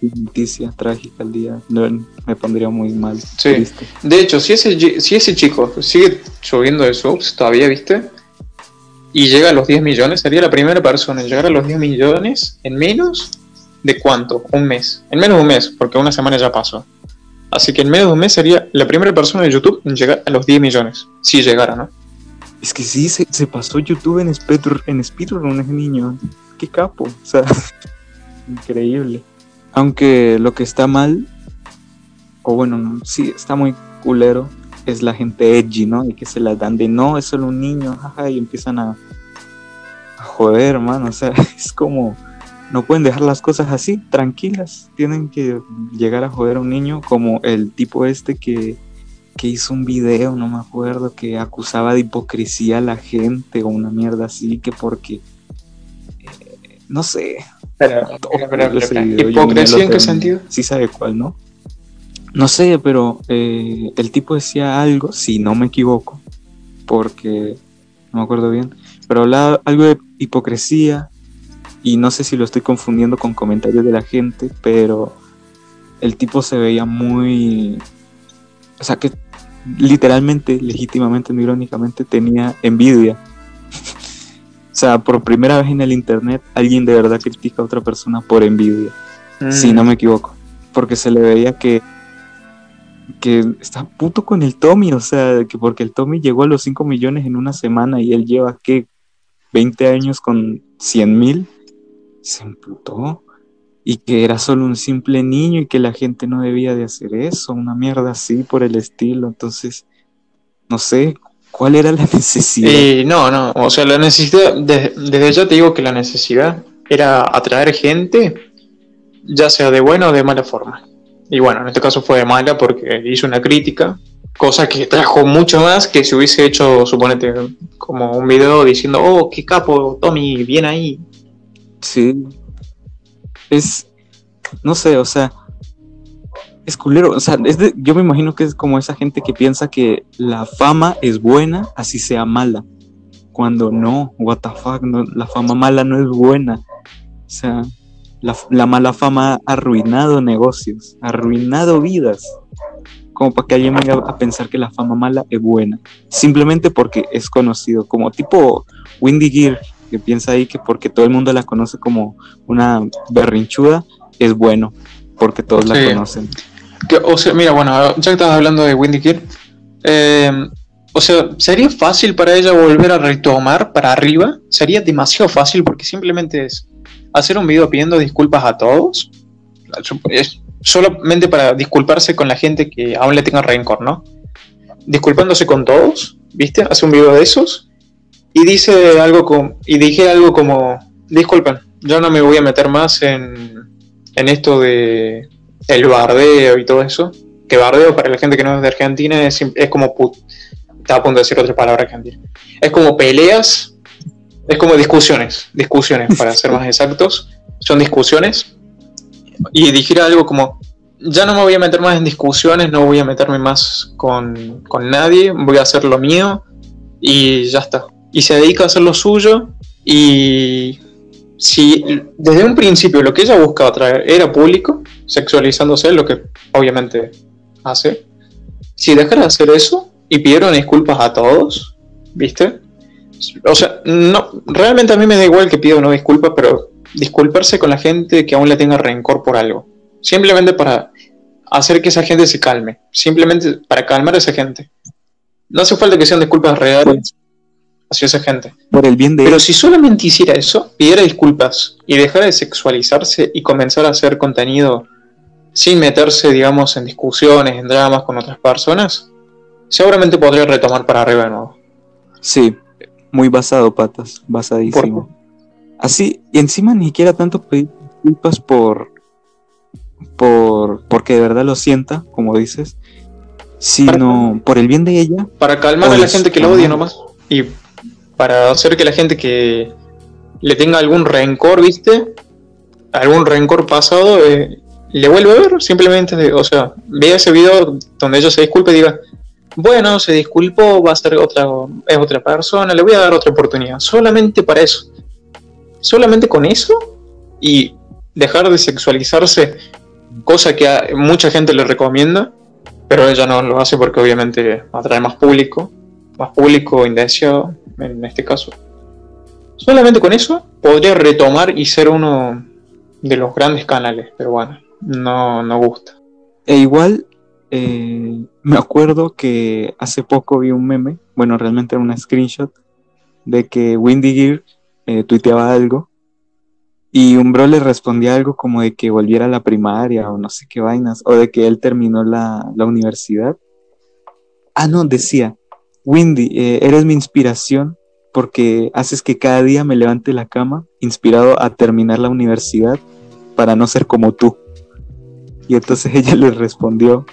noticia trágica el día. No, me pondría muy mal. Sí. triste. De hecho, si ese, si ese chico sigue subiendo de subs todavía, ¿viste? Y llega a los 10 millones, sería la primera persona en llegar a los 10 millones en menos de cuánto? Un mes. En menos de un mes, porque una semana ya pasó. Así que en menos de un mes sería la primera persona de YouTube en llegar a los 10 millones. Si llegara, ¿no? Es que sí, se, se pasó YouTube en speedrun, en speedrun ese niño. Qué capo. O sea, *laughs* increíble. Aunque lo que está mal, o bueno, no, sí, está muy culero, es la gente edgy, ¿no? Y que se las dan de no, es solo un niño, jaja, y empiezan a, joder, hermano. O sea, *laughs* es como, no pueden dejar las cosas así, tranquilas. Tienen que llegar a joder a un niño, como el tipo este que, que hizo un video, no me acuerdo, que acusaba de hipocresía a la gente o una mierda así, que porque, no sé, Pero, yo ni me ¿Hipocresía en qué sentido? Sí sabe cuál, ¿no? No sé, pero eh, el tipo decía algo, si no me equivoco, porque no me acuerdo bien, pero hablaba algo de hipocresía y no sé si lo estoy confundiendo con comentarios de la gente, pero el tipo se veía muy, o sea que literalmente, legítimamente, no irónicamente, tenía envidia. O sea, por primera vez en el internet, alguien de verdad critica a otra persona por envidia. Si Mm. no me equivoco. Porque se le veía que que está puto con el Tommy, o sea, que porque el Tommy llegó a los 5 millones en una semana y él lleva, ¿qué? 20 años con 100 mil, se emputó. Y que era solo un simple niño y que la gente no debía de hacer eso, una mierda así por el estilo. Entonces, no sé, ¿cuál era la *laughs* necesidad? Eh, no, no, o sea, la necesidad, desde, desde ya te digo que la necesidad era atraer gente, ya sea de buena o de mala forma. Y bueno, en este caso fue de mala porque hizo una crítica, cosa que trajo mucho más que si hubiese hecho, suponete, como un video diciendo, oh, qué capo, Tommy, bien ahí. Sí. Es, no sé, o sea, es culero. O sea, es de- yo me imagino que es como esa gente que piensa que la fama es buena, así sea mala. Cuando no, what the fuck, no, la fama mala no es buena. O sea, La, la mala fama ha arruinado negocios, ha arruinado vidas. Como para que alguien venga a pensar que la fama mala es buena. Simplemente porque es conocido. Como tipo Windy Gear, que piensa ahí que porque todo el mundo la conoce como una berrinchuda, es bueno. Porque todos la conocen. O sea, mira, bueno, ya que estás hablando de Wendy Kirk, eh, o sea, ¿sería fácil para ella volver a retomar para arriba? Sería demasiado fácil porque simplemente es hacer un video pidiendo disculpas a todos. Es solamente para disculparse con la gente que aún le tenga rencor, ¿no? Disculpándose con todos, ¿viste? Hace un video de esos y dice algo como, y dije algo como, disculpen, yo no me voy a meter más en, en esto de el bardeo y todo eso. Que bardeo para la gente que no es de Argentina es, es como. Estaba a punto de decir otra palabra argentina. Es como peleas, es como discusiones, discusiones para ser más exactos. Son discusiones. Y dijera algo como, ya no me voy a meter más en discusiones, no voy a meterme más con, con nadie, voy a hacer lo mío y ya está. Y se dedica a hacer lo suyo y si desde un principio lo que ella buscaba traer era público, sexualizándose, lo que obviamente hace, si dejara de hacer eso y pidieron disculpas a todos, ¿viste? O sea, no, realmente a mí me da igual que pida o no disculpas, pero disculparse con la gente que aún le tenga rencor por algo. Simplemente para hacer que esa gente se calme. Simplemente para calmar a esa gente. No hace falta que sean disculpas reales hacia esa gente. Por el bien de Pero si solamente hiciera eso, pidiera disculpas y dejara de sexualizarse y comenzar a hacer contenido sin meterse, digamos, en discusiones, en dramas con otras personas, seguramente podría retomar para arriba de nuevo. Sí, muy basado, patas, basadísimo. Así, y encima ni siquiera tanto pedir disculpas por, por, porque de verdad lo sienta, como dices, sino por el bien de ella. Para calmar a la Pues, gente que lo odia nomás. Y para hacer que la gente que le tenga algún rencor, ¿viste? Algún rencor pasado, eh, le vuelve a ver. Simplemente, o sea, vea ese video donde ella se disculpe y diga, bueno, se disculpó, va a ser otra, es otra persona, le voy a dar otra oportunidad. Solamente para eso. Solamente con eso y dejar de sexualizarse, cosa que mucha gente le recomienda, pero ella no lo hace porque obviamente atrae más público, más público indeseado en este caso. Solamente con eso podría retomar y ser uno de los grandes canales, pero bueno, no, no gusta. E igual, eh, me acuerdo que hace poco vi un meme, bueno, realmente era una screenshot, de que Windy Gear eh, tuiteaba algo y un bro le respondía algo como de que volviera a la primaria o no sé qué vainas, o de que él terminó la, la universidad. Ah, no, decía, Windy, eh, eres mi inspiración porque haces que cada día me levante la cama inspirado a terminar la universidad para no ser como tú. Y entonces ella le respondió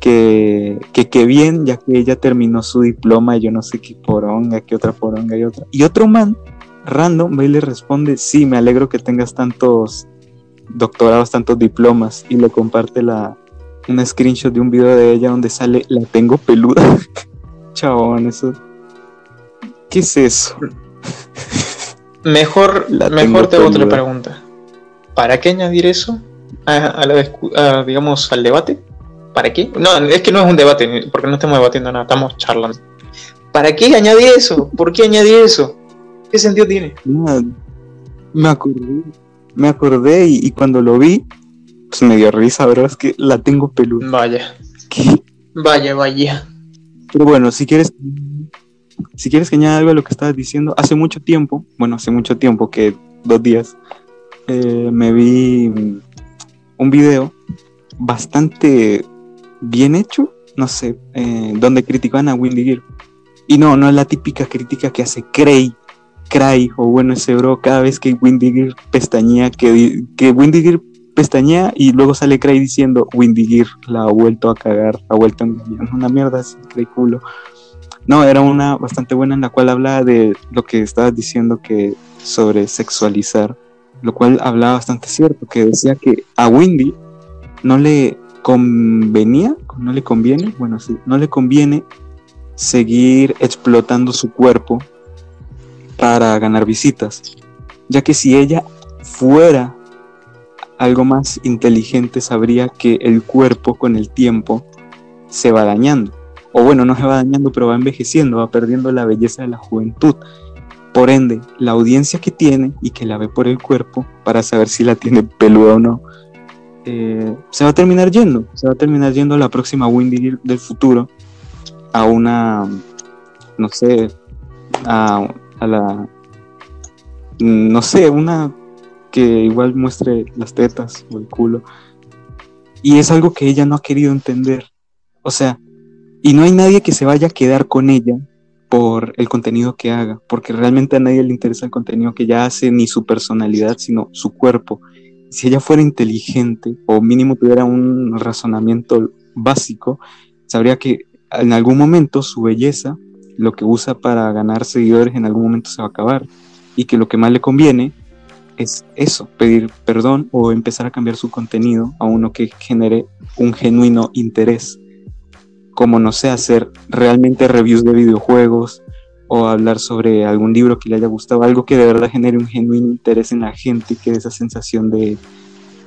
que, que qué bien, ya que ella terminó su diploma, y yo no sé qué poronga, qué otra poronga y otra. Y otro man, random, va y le responde, sí, me alegro que tengas tantos doctorados, tantos diplomas, y le comparte la, una screenshot de un video de ella donde sale, la tengo peluda. *laughs* Chabón, eso. ¿Qué es eso? Mejor, La mejor tengo te hago otra pregunta. ¿Para qué añadir eso a, a la digamos, al debate? ¿Para qué? No, es que no es un debate, porque no estamos debatiendo nada, estamos charlando. ¿Para qué añadir eso? ¿Por qué añadir eso? ¿Qué sentido tiene? Me acordé, me acordé y, y cuando lo vi, pues me dio risa, ¿verdad? Es que la tengo peluda. Vaya, ¿Qué? vaya, vaya. Pero bueno, si quieres, si quieres que añada algo a lo que estabas diciendo, hace mucho tiempo, bueno, hace mucho tiempo, que dos días, eh, me vi un video bastante bien hecho, no sé, eh, donde criticaban a Windy Gear. Y no, no es la típica crítica que hace Cray, Cray, o bueno, ese bro, cada vez que Windy Gear pestañea, que, que Windy Gear pestañea y luego sale Cray diciendo Windy Gear la ha vuelto a cagar, ha vuelto a engañar, una mierda así, Cray culo. No, era una bastante buena en la cual hablaba de lo que estabas diciendo que sobre sexualizar, lo cual hablaba bastante cierto, que decía que a Windy no le convenía, no le conviene, bueno, sí, no le conviene seguir explotando su cuerpo para ganar visitas, ya que si ella fuera algo más inteligente sabría que el cuerpo con el tiempo se va dañando. O bueno, no se va dañando, pero va envejeciendo, va perdiendo la belleza de la juventud. Por ende, la audiencia que tiene y que la ve por el cuerpo para saber si la tiene peluda o no, eh, se va a terminar yendo. Se va a terminar yendo la próxima Windy del futuro a una, no sé, a la, no sé, una que igual muestre las tetas o el culo. Y es algo que ella no ha querido entender. O sea, y no hay nadie que se vaya a quedar con ella por el contenido que haga, porque realmente a nadie le interesa el contenido que ella hace, ni su personalidad, sino su cuerpo. Si ella fuera inteligente o mínimo tuviera un razonamiento básico, sabría que en algún momento su belleza, lo que usa para ganar seguidores, en algún momento se va a acabar. Y que lo que más le conviene es eso, pedir perdón o empezar a cambiar su contenido a uno que genere un genuino interés como no sé, hacer realmente reviews de videojuegos o hablar sobre algún libro que le haya gustado, algo que de verdad genere un genuino interés en la gente, que dé esa sensación de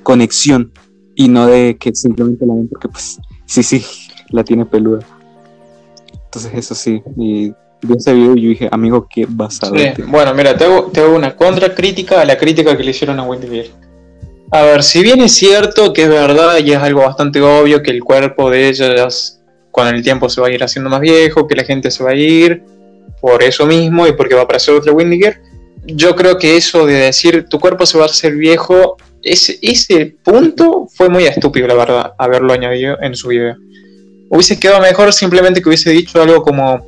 conexión y no de que simplemente la ven porque pues sí, sí, la tiene peluda. Entonces eso sí, y vi ese video y yo dije, amigo, qué basado. Sí. Bueno, mira, te hago, te hago una contracrítica a la crítica que le hicieron a Wendy Beer. A ver, si bien es cierto que es verdad y es algo bastante obvio que el cuerpo de ella es con el tiempo se va a ir haciendo más viejo, que la gente se va a ir por eso mismo y porque va a aparecer otra Windiger. Yo creo que eso de decir tu cuerpo se va a hacer viejo, ese, ese punto fue muy estúpido, la verdad, haberlo añadido en su video. Hubiese quedado mejor simplemente que hubiese dicho algo como,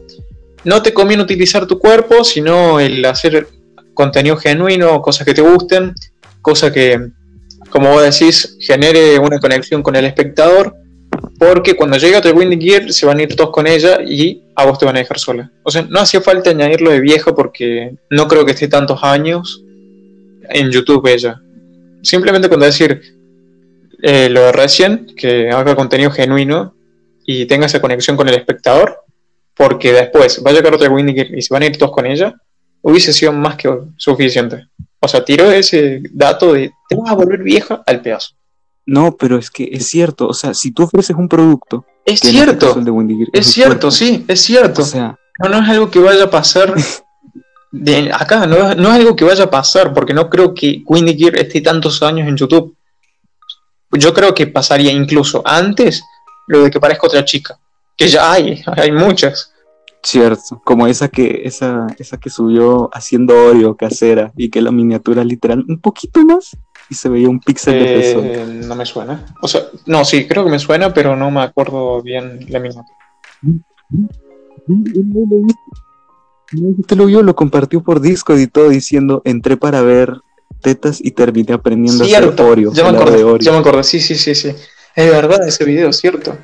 no te conviene utilizar tu cuerpo, sino el hacer contenido genuino, cosas que te gusten, cosas que, como vos decís, genere una conexión con el espectador porque cuando llegue otra Windy Gear se van a ir todos con ella y a vos te van a dejar sola. O sea, no hacía falta añadirlo de vieja porque no creo que esté tantos años en YouTube ella. Simplemente cuando decir eh, lo de recién, que haga contenido genuino y tenga esa conexión con el espectador, porque después va a llegar otra Windy Gear y se van a ir todos con ella, hubiese sido más que suficiente. O sea, tiró ese dato de te vas a volver vieja al pedazo. No, pero es que es cierto, o sea, si tú ofreces un producto... Es cierto, es, cierto, sí, es cierto. O sea, no, no es algo que vaya a pasar *laughs* de acá, no, es algo que vaya a pasar, porque no creo que Windy Gear esté tantos años en YouTube. Yo creo que pasaría incluso antes lo de que parezca otra chica, que ya hay, hay muchas. Cierto, como esa que, esa, esa que subió haciendo Oreo casera y que la miniatura literal un poquito más y se veía un píxel de peso. Eh, no me suena. O sea, no, sí, creo que me suena, pero no me acuerdo bien la miniatura. Te lo vio, lo compartió por Discord y todo diciendo, entré para ver tetas y terminé aprendiendo a hacer Oreo. Ya me acordé, ya me acordé, sí, sí, sí, sí. Es verdad ese video, cierto.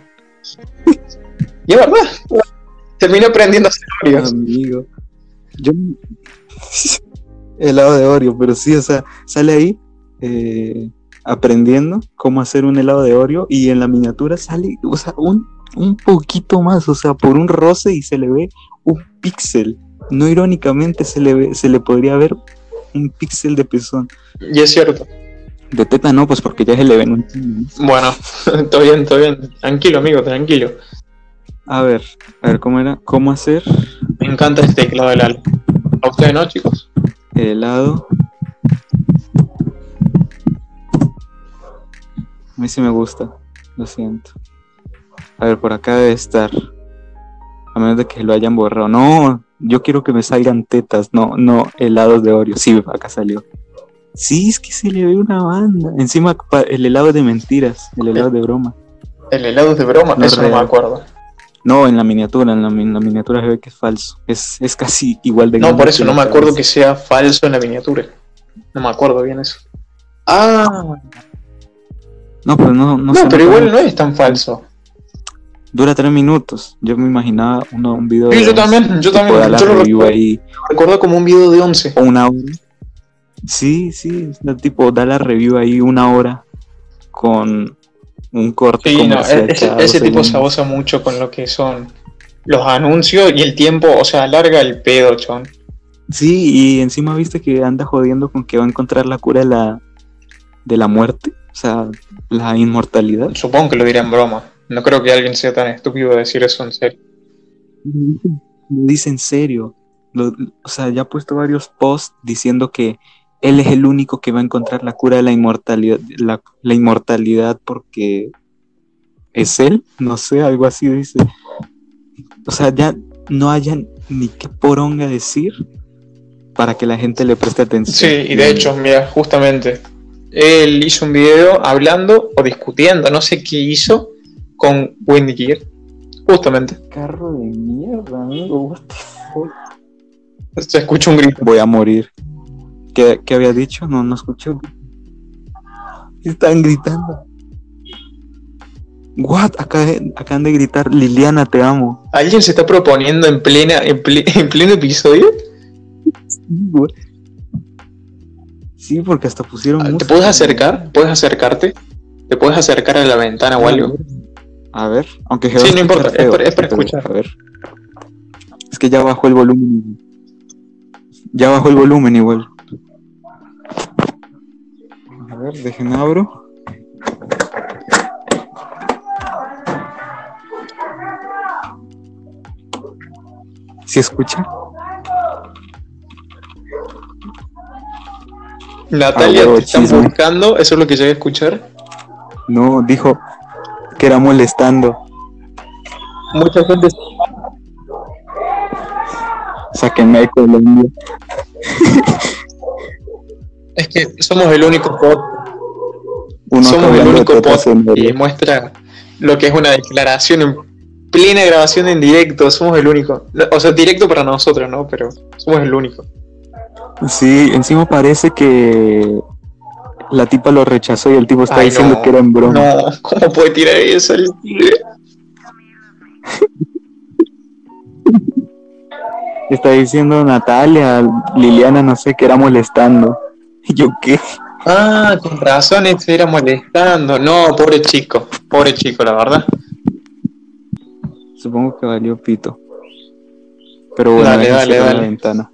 y es verdad. Terminé aprendiendo a hacer Oreo. Amigo. Yo... *laughs* helado de Oreo, pero sí, o sea, sale ahí eh, aprendiendo cómo hacer un helado de Oreo y en la miniatura sale, o sea, un, un poquito más, o sea, por un roce y se le ve un píxel. No irónicamente se le, ve, se le podría ver un píxel de pezón. Y es cierto. De teta no, pues porque ya se le ven un... Bueno, *laughs* todo bien, todo bien. Tranquilo, amigo, tranquilo. A ver, a ver, ¿cómo era? ¿Cómo hacer? Me encanta este teclado del álbum. ¿A ustedes no, chicos? helado A mí sí me gusta, lo siento. A ver, por acá debe estar. A menos de que lo hayan borrado. No, yo quiero que me salgan tetas, no, no helados de Oreo. Sí, acá salió. Sí, es que se le ve una banda. Encima el helado de mentiras, el helado de broma. El helado de broma, no eso no me acuerdo. No, en la miniatura, en la, miniatura se ve que es falso. Es, es casi igual de No, por eso no me acuerdo que sea falso en la miniatura. No me acuerdo bien eso. Ah, no, pero no. No, no pero igual no es tan falso. Dura tres minutos. Yo me imaginaba uno, un video. Sí, yo también, yo también. Yo lo recuerdo, ahí. recuerdo como un video de 11. O una hora. Sí, sí. tipo, da la review ahí una hora con un corte. Sí, no, ese, ese tipo se abusa mucho con lo que son los anuncios y el tiempo, o sea, alarga el pedo, chon. Sí, y encima viste que anda jodiendo con que va a encontrar la cura de la, de la muerte. O sea, la inmortalidad. Supongo que lo dirá en broma. No creo que alguien sea tan estúpido de decir eso en serio. Lo dice en serio. Lo- o sea, ya ha puesto varios posts diciendo que él es el único que va a encontrar la cura de la inmortalidad, la, la inmortalidad porque es él, no sé, algo así dice. O sea, ya no hayan ni qué poronga decir para que la gente le preste atención. Sí, y de hecho, mira, justamente, él hizo un video hablando o discutiendo, no sé qué hizo, con Wendy Gear. Justamente. Carro de mierda, amigo. what the fuck. Se escucha un grito. Voy a morir. ¿Qué, qué había dicho? No, no escuché. Están gritando. What? Acá, acaban de gritar, Liliana, te amo. ¿Alguien se está proponiendo en plena, en, ple- en pleno episodio? Sí, güey. Sí, porque hasta pusieron Ah, ¿Te música. puedes acercar? ¿Puedes acercarte? ¿Te puedes acercar a la ventana o algo? A ver, aunque Sí, no importa, es para- es para pero, escuchar. A ver. Es que ya bajó el volumen. Ya bajó el volumen igual. A ver, déjenme abro. ¿Sí escucha? Natalia, Ah, te están chisme. buscando, eso es lo que llegué a escuchar. No, dijo que era molestando. Mucha gente Sáquenme de Colombia. Es que somos el único podcast, Uno somos el único podcast que muestra lo que es una declaración en plena grabación en directo, somos el único. O sea, directo para nosotros, ¿no? Pero somos el único. Sí, encima parece que la tipa lo rechazó y el tipo está Ay, diciendo no, que era en broma. No, ¿cómo puede tirar eso el? *laughs* Está diciendo Natalia, Liliana, no sé, que era molestando. ¿Y *laughs* yo qué? Ah, con razón, este era molestando. No, pobre chico, pobre chico, la verdad. Supongo que valió pito. Pero bueno, Dale, dale, con la dale. ventana.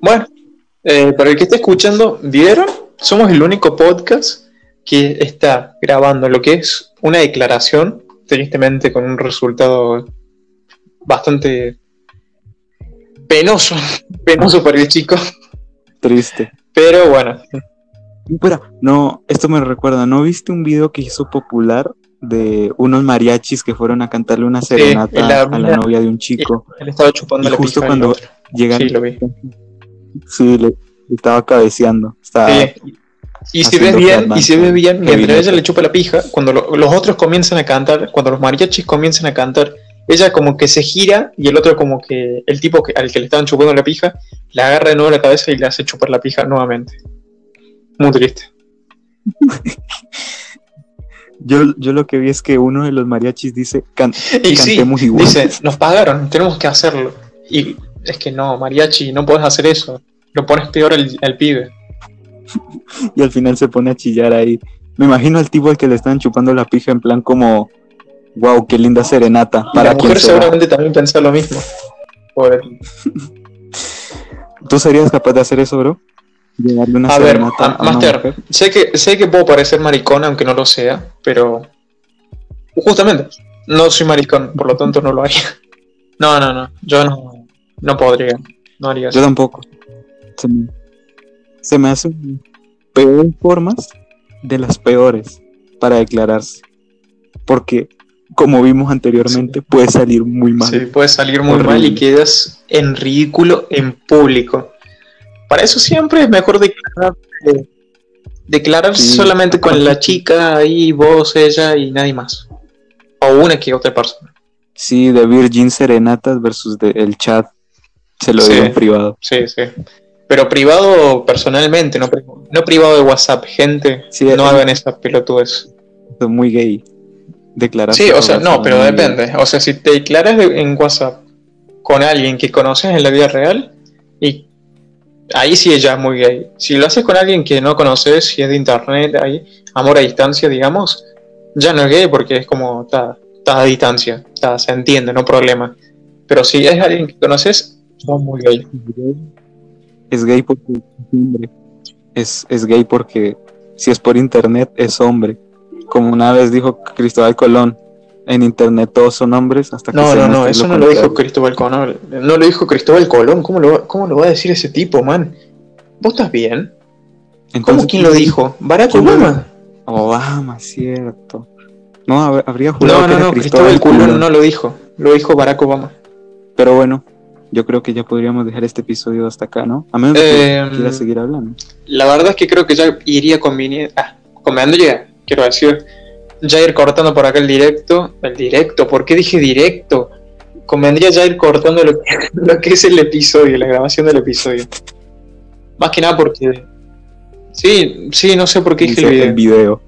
Bueno, eh, para el que esté escuchando, ¿vieron? Somos el único podcast que está grabando lo que es una declaración, tristemente con un resultado bastante penoso, *laughs* penoso para el chico, Triste. pero bueno, Espera, no, esto me recuerda, ¿no viste un video que hizo popular de unos mariachis que fueron a cantarle una serenata la a la novia de un chico? él estaba chupando Y la justo cuando. Llegan, Sí, lo vi. Sí, le, estaba cabeceando. Estaba, Sí. Y si ves bien, y si ves bien, mientras ella le chupa la pija, cuando lo- los otros comienzan a cantar, cuando los mariachis comienzan a cantar, ella como que se gira y el otro como que, el tipo que, al que le estaban chupando la pija, le agarra de nuevo la cabeza y le hace chupar la pija nuevamente. Muy triste. *laughs* Yo, yo lo que vi es que uno de los mariachis dice, "Can- Y sí, igual. dice, nos pagaron, tenemos que hacerlo. Y es que no, mariachi, no puedes hacer eso. Lo pones peor al, al pibe. *laughs* y al final se pone a chillar ahí. Me imagino al tipo al que le están chupando la pija en plan como, wow, qué linda serenata. Y ¿Para la mujer será?". seguramente también pensó lo mismo. Pobre. *laughs* ¿Tú serías capaz de hacer eso, bro? Llegarle una A ver, serenata a- a Master, sé que, sé que puedo parecer maricón aunque no lo sea, pero justamente no soy maricón, por lo tanto no lo haría. *laughs* No, no, no, yo no, no podría, no haría Yo eso. tampoco. Se me, se me hacen peores formas de las peores para declararse. Porque, como vimos anteriormente, puede salir muy mal. Sí, puede salir muy Horrible. mal y quedas en ridículo en público. Para eso siempre es mejor declarar, eh, declararse Sí. solamente con la chica, ahí vos, ella y nadie más. O una que otra persona. Sí, de Virgin Serenatas versus de el chat. Se lo Sí. digo en privado. Sí, sí. Pero privado personalmente, no, pri- no privado de WhatsApp. Gente, Sí, no hagan esas pelotudes. Es muy gay. Declarar. Sí, o sea, no, pero depende. O sea, si te declaras de- en WhatsApp con alguien que conoces en la vida real, y ahí sí ella es muy gay. Si lo haces con alguien que no conoces, si es de internet, ahí, amor a distancia, digamos, ya no es gay porque es como, está, a distancia, se entiende, no problema. Pero si es alguien que conoces, son muy gay. Es gay porque es hombre. Es, es gay porque Si es por internet, es hombre. Como una vez dijo Cristóbal Colón, en internet todos son hombres hasta que No, se no, no, eso no lo dijo. Cristóbal Colón. No lo dijo Cristóbal Colón. ¿Cómo lo, cómo lo va a decir ese tipo, man? ¿Vos estás bien? ¿Cómo quién lo dijo? ¿Barack ¿quién lo Obama? Obama, cierto. No, hab- habría jurado No, que no, era no, Cristóbal Cristóbal Colón Colón. no lo dijo. Lo dijo Barack Obama. Pero bueno, yo creo que ya podríamos dejar este episodio hasta acá, ¿no? A menos que Eh, quieras seguir hablando. La verdad es que creo que ya iría conveniente. Ah, convendría, quiero decir. Ya ir cortando por acá el directo. El directo, ¿por qué dije directo? Convendría ya ir cortando lo que, *laughs* lo que es el episodio, la grabación del episodio. Más que nada porque. Sí, sí, no sé por qué dije el video. video.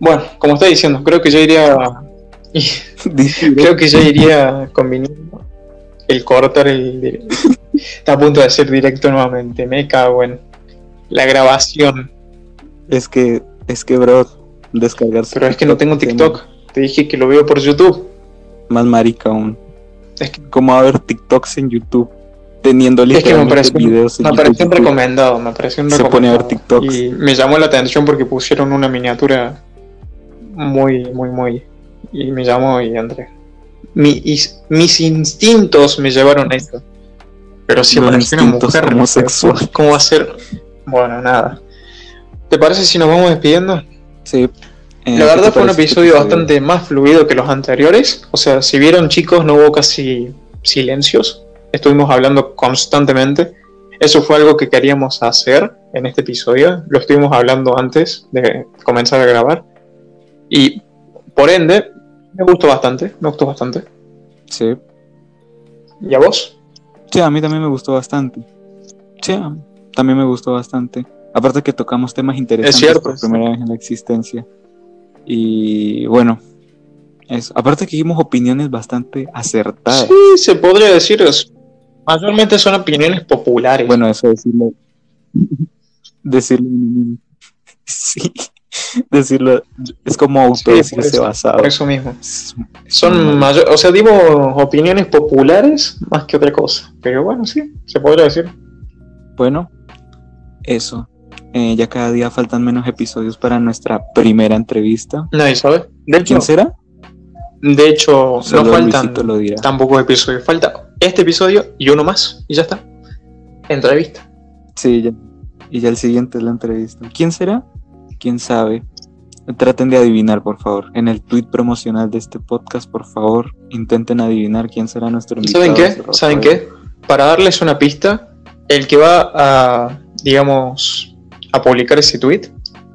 Bueno, como está diciendo, creo que ya iría. *laughs* *laughs* Creo que ya iría conveniendo el cortar el. *laughs* Está a punto de ser directo nuevamente, me cago en la grabación. Es que, es que, bro, descargarse. Pero es que no tengo TikTok. Te dije que lo veo por YouTube. Más marica aún. Es que, ¿Cómo va a TikToks en YouTube? Teniendo es que me literalmente pareció, videos en me pareció un YouTube. recomendado. Me pareció un Se pone a ver recomendado. TikToks. Y me llamó la atención porque pusieron una miniatura muy, muy, muy. Y me llamó y André. Mi- is- mis instintos me llevaron a eso. Pero si Los apareció una mujer, homosexuales. ¿cómo va a ser? Bueno, nada. ¿Te parece si nos vamos despidiendo? Sí. Eh, La ¿qué verdad fue un episodio bastante más fluido que los anteriores. O sea, si vieron chicos, no hubo casi silencios. Estuvimos hablando constantemente. Eso fue algo que queríamos hacer en este episodio. Lo estuvimos hablando antes de comenzar a grabar. Y por ende, me gustó bastante. Me gustó bastante. Sí. ¿Y a vos? Sí, a mí también me gustó bastante. Sí, también me gustó bastante. Aparte que tocamos temas interesantes cierto, por primera vez en la existencia. Y bueno, eso. Aparte que dimos opiniones bastante acertadas. Sí, se podría decir. Mayormente son opiniones populares. Bueno, eso decirlo. *laughs* decirlo. *laughs* Sí. *laughs* Decirlo. Es como Sí, autodecirse eso, basado. por eso mismo. Son mayor, o sea, digo opiniones populares más que otra cosa. Pero bueno, sí, se podría decir. Bueno, eso. Eh, ya cada día faltan menos episodios para nuestra primera entrevista. Nadie sabe. De hecho, ¿Quién será? de hecho no Solo faltan lo dirá. tampoco episodios. Falta este episodio y uno más. Y ya está. Entrevista. Sí, ya. Y ya el siguiente es la entrevista. ¿Quién será? ¿Quién sabe? Traten de adivinar, por favor. En el tweet promocional de este podcast, por favor, intenten adivinar quién será nuestro invitado. ¿Saben qué? ¿Saben qué? Para darles una pista, el que va a, digamos, a publicar ese tweet,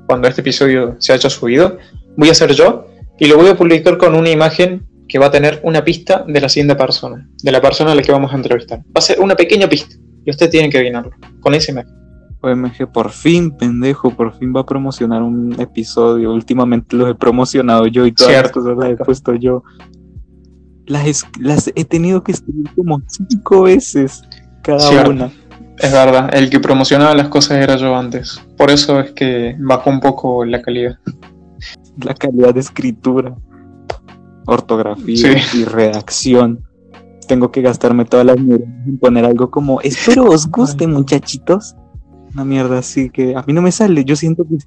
cuando este episodio se haya subido, voy a ser yo y lo voy a publicar con una imagen que va a tener una pista de la siguiente persona, de la persona a la que vamos a entrevistar. Va a ser una pequeña pista y ustedes tienen que adivinarlo con esa imagen. OMG, por fin, pendejo, por fin va a promocionar un episodio. Últimamente los he promocionado yo y todas las cosas las he puesto yo. Las, he tenido que escribir como cinco veces cada Cierto. una. Es verdad, el que promocionaba las cosas era yo antes. Por eso es que bajó un poco la calidad. La calidad de escritura, ortografía y redacción. Tengo que gastarme todas las neuronas en poner algo como, espero os guste, muchachitos. Una mierda así que a mí no me sale. Yo siento que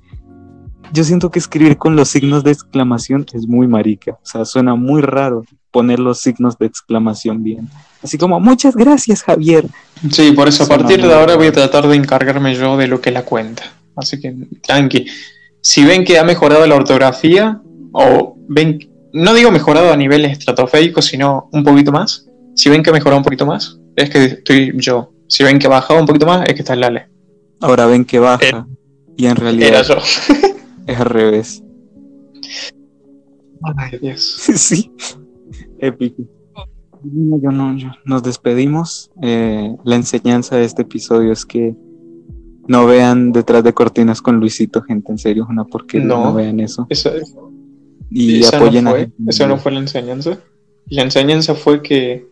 yo siento que escribir con los signos de exclamación es muy marica. O sea, suena muy raro poner los signos de exclamación bien. Así como, muchas gracias, Javier. Sí, por eso a Suena partir de ahora voy a tratar de encargarme yo de lo que la cuenta. Así que tranqui. Si ven que ha mejorado la ortografía, o ven, no digo mejorado a niveles estratosféricos, sino un poquito más. Si ven que ha mejorado un poquito más, es que estoy yo. Si ven que ha bajado un poquito más, es que está el Lale. Ahora ven que baja. y en realidad Era yo. es al revés. Ay, Dios. *laughs* sí. Épico. No, yo no, yo- Nos despedimos. Eh, la enseñanza de este episodio es que no vean detrás de cortinas con Luisito, gente. En serio, es una porquería. No, No. vean eso. Esa, Y esa apoyen no a gente. esa no fue la enseñanza. La enseñanza fue que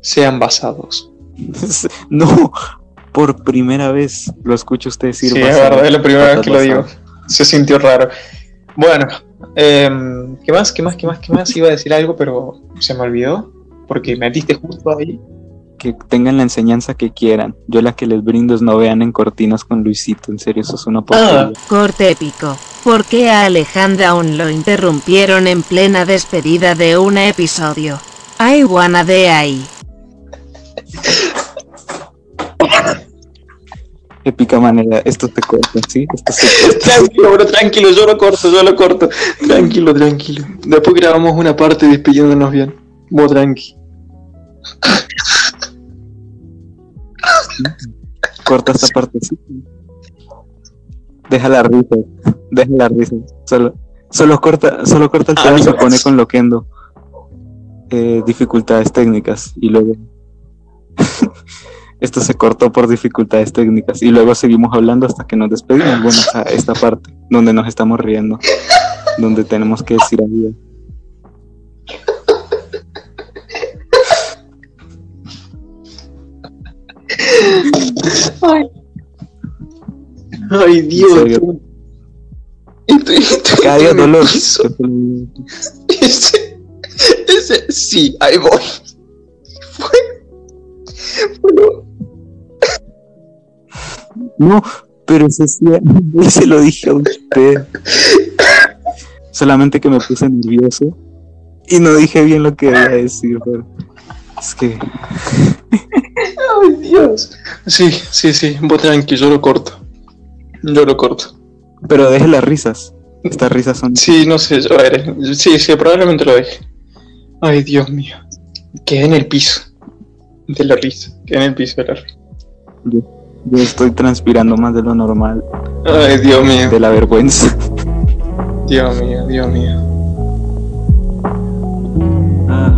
sean basados. *laughs* no, por primera vez lo escucho usted decir. Sí, es verdad, es la primera vez que lo digo. Se sintió raro. Bueno, em, ¿qué más? ¿Qué más? ¿Qué más? ¿Qué más? Iba a decir algo, pero se me olvidó. Porque metiste justo ahí. que tengan la enseñanza que quieran. Yo la que les brindo es no vean en cortinas con Luisito, en serio, eso es una porquería. Corte épico. ¿Por qué a Alejandra aún lo interrumpieron en plena despedida de un episodio? I wanna de ahí. *laughs* Épica manera, esto te corta, ¿sí? Esto se corta. *laughs* Tranquilo, bro, tranquilo, yo lo corto, yo lo corto. Tranquilo, tranquilo. Después grabamos una parte despidiéndonos bien. Vos tranqui. *laughs* Corta esta parte, sí. Deja la risa, deja la risa. Solo, solo corta, solo corta el tema y se Amigos. pone con loquendo. Eh, dificultades técnicas y luego *laughs* esto se cortó por dificultades técnicas y luego seguimos hablando hasta que nos despedimos. Bueno, o sea, esta parte donde nos estamos riendo, donde tenemos que decir adiós. Ay, Ay Dios. Estoy, dolor. Ese, ese, sí, ahí voy. Fue. Bueno, No, pero ese sí, *laughs* se lo dije a usted. Solamente que me puse nervioso y no dije bien lo que debía decir, pero es que ay Dios. Sí, sí, sí, vos tranqui, yo lo corto. Yo lo corto. pero deje las risas. Estas risas son Sí, no sé, a ver. Sí, sí, probablemente lo deje. Ay, Dios mío. Quedé en el piso. De la risa. Quedé en el piso de la risa. yo, yo estoy transpirando más de lo normal, Ay, Dios mío. de la vergüenza. Dios mío, Dios mío. Ah,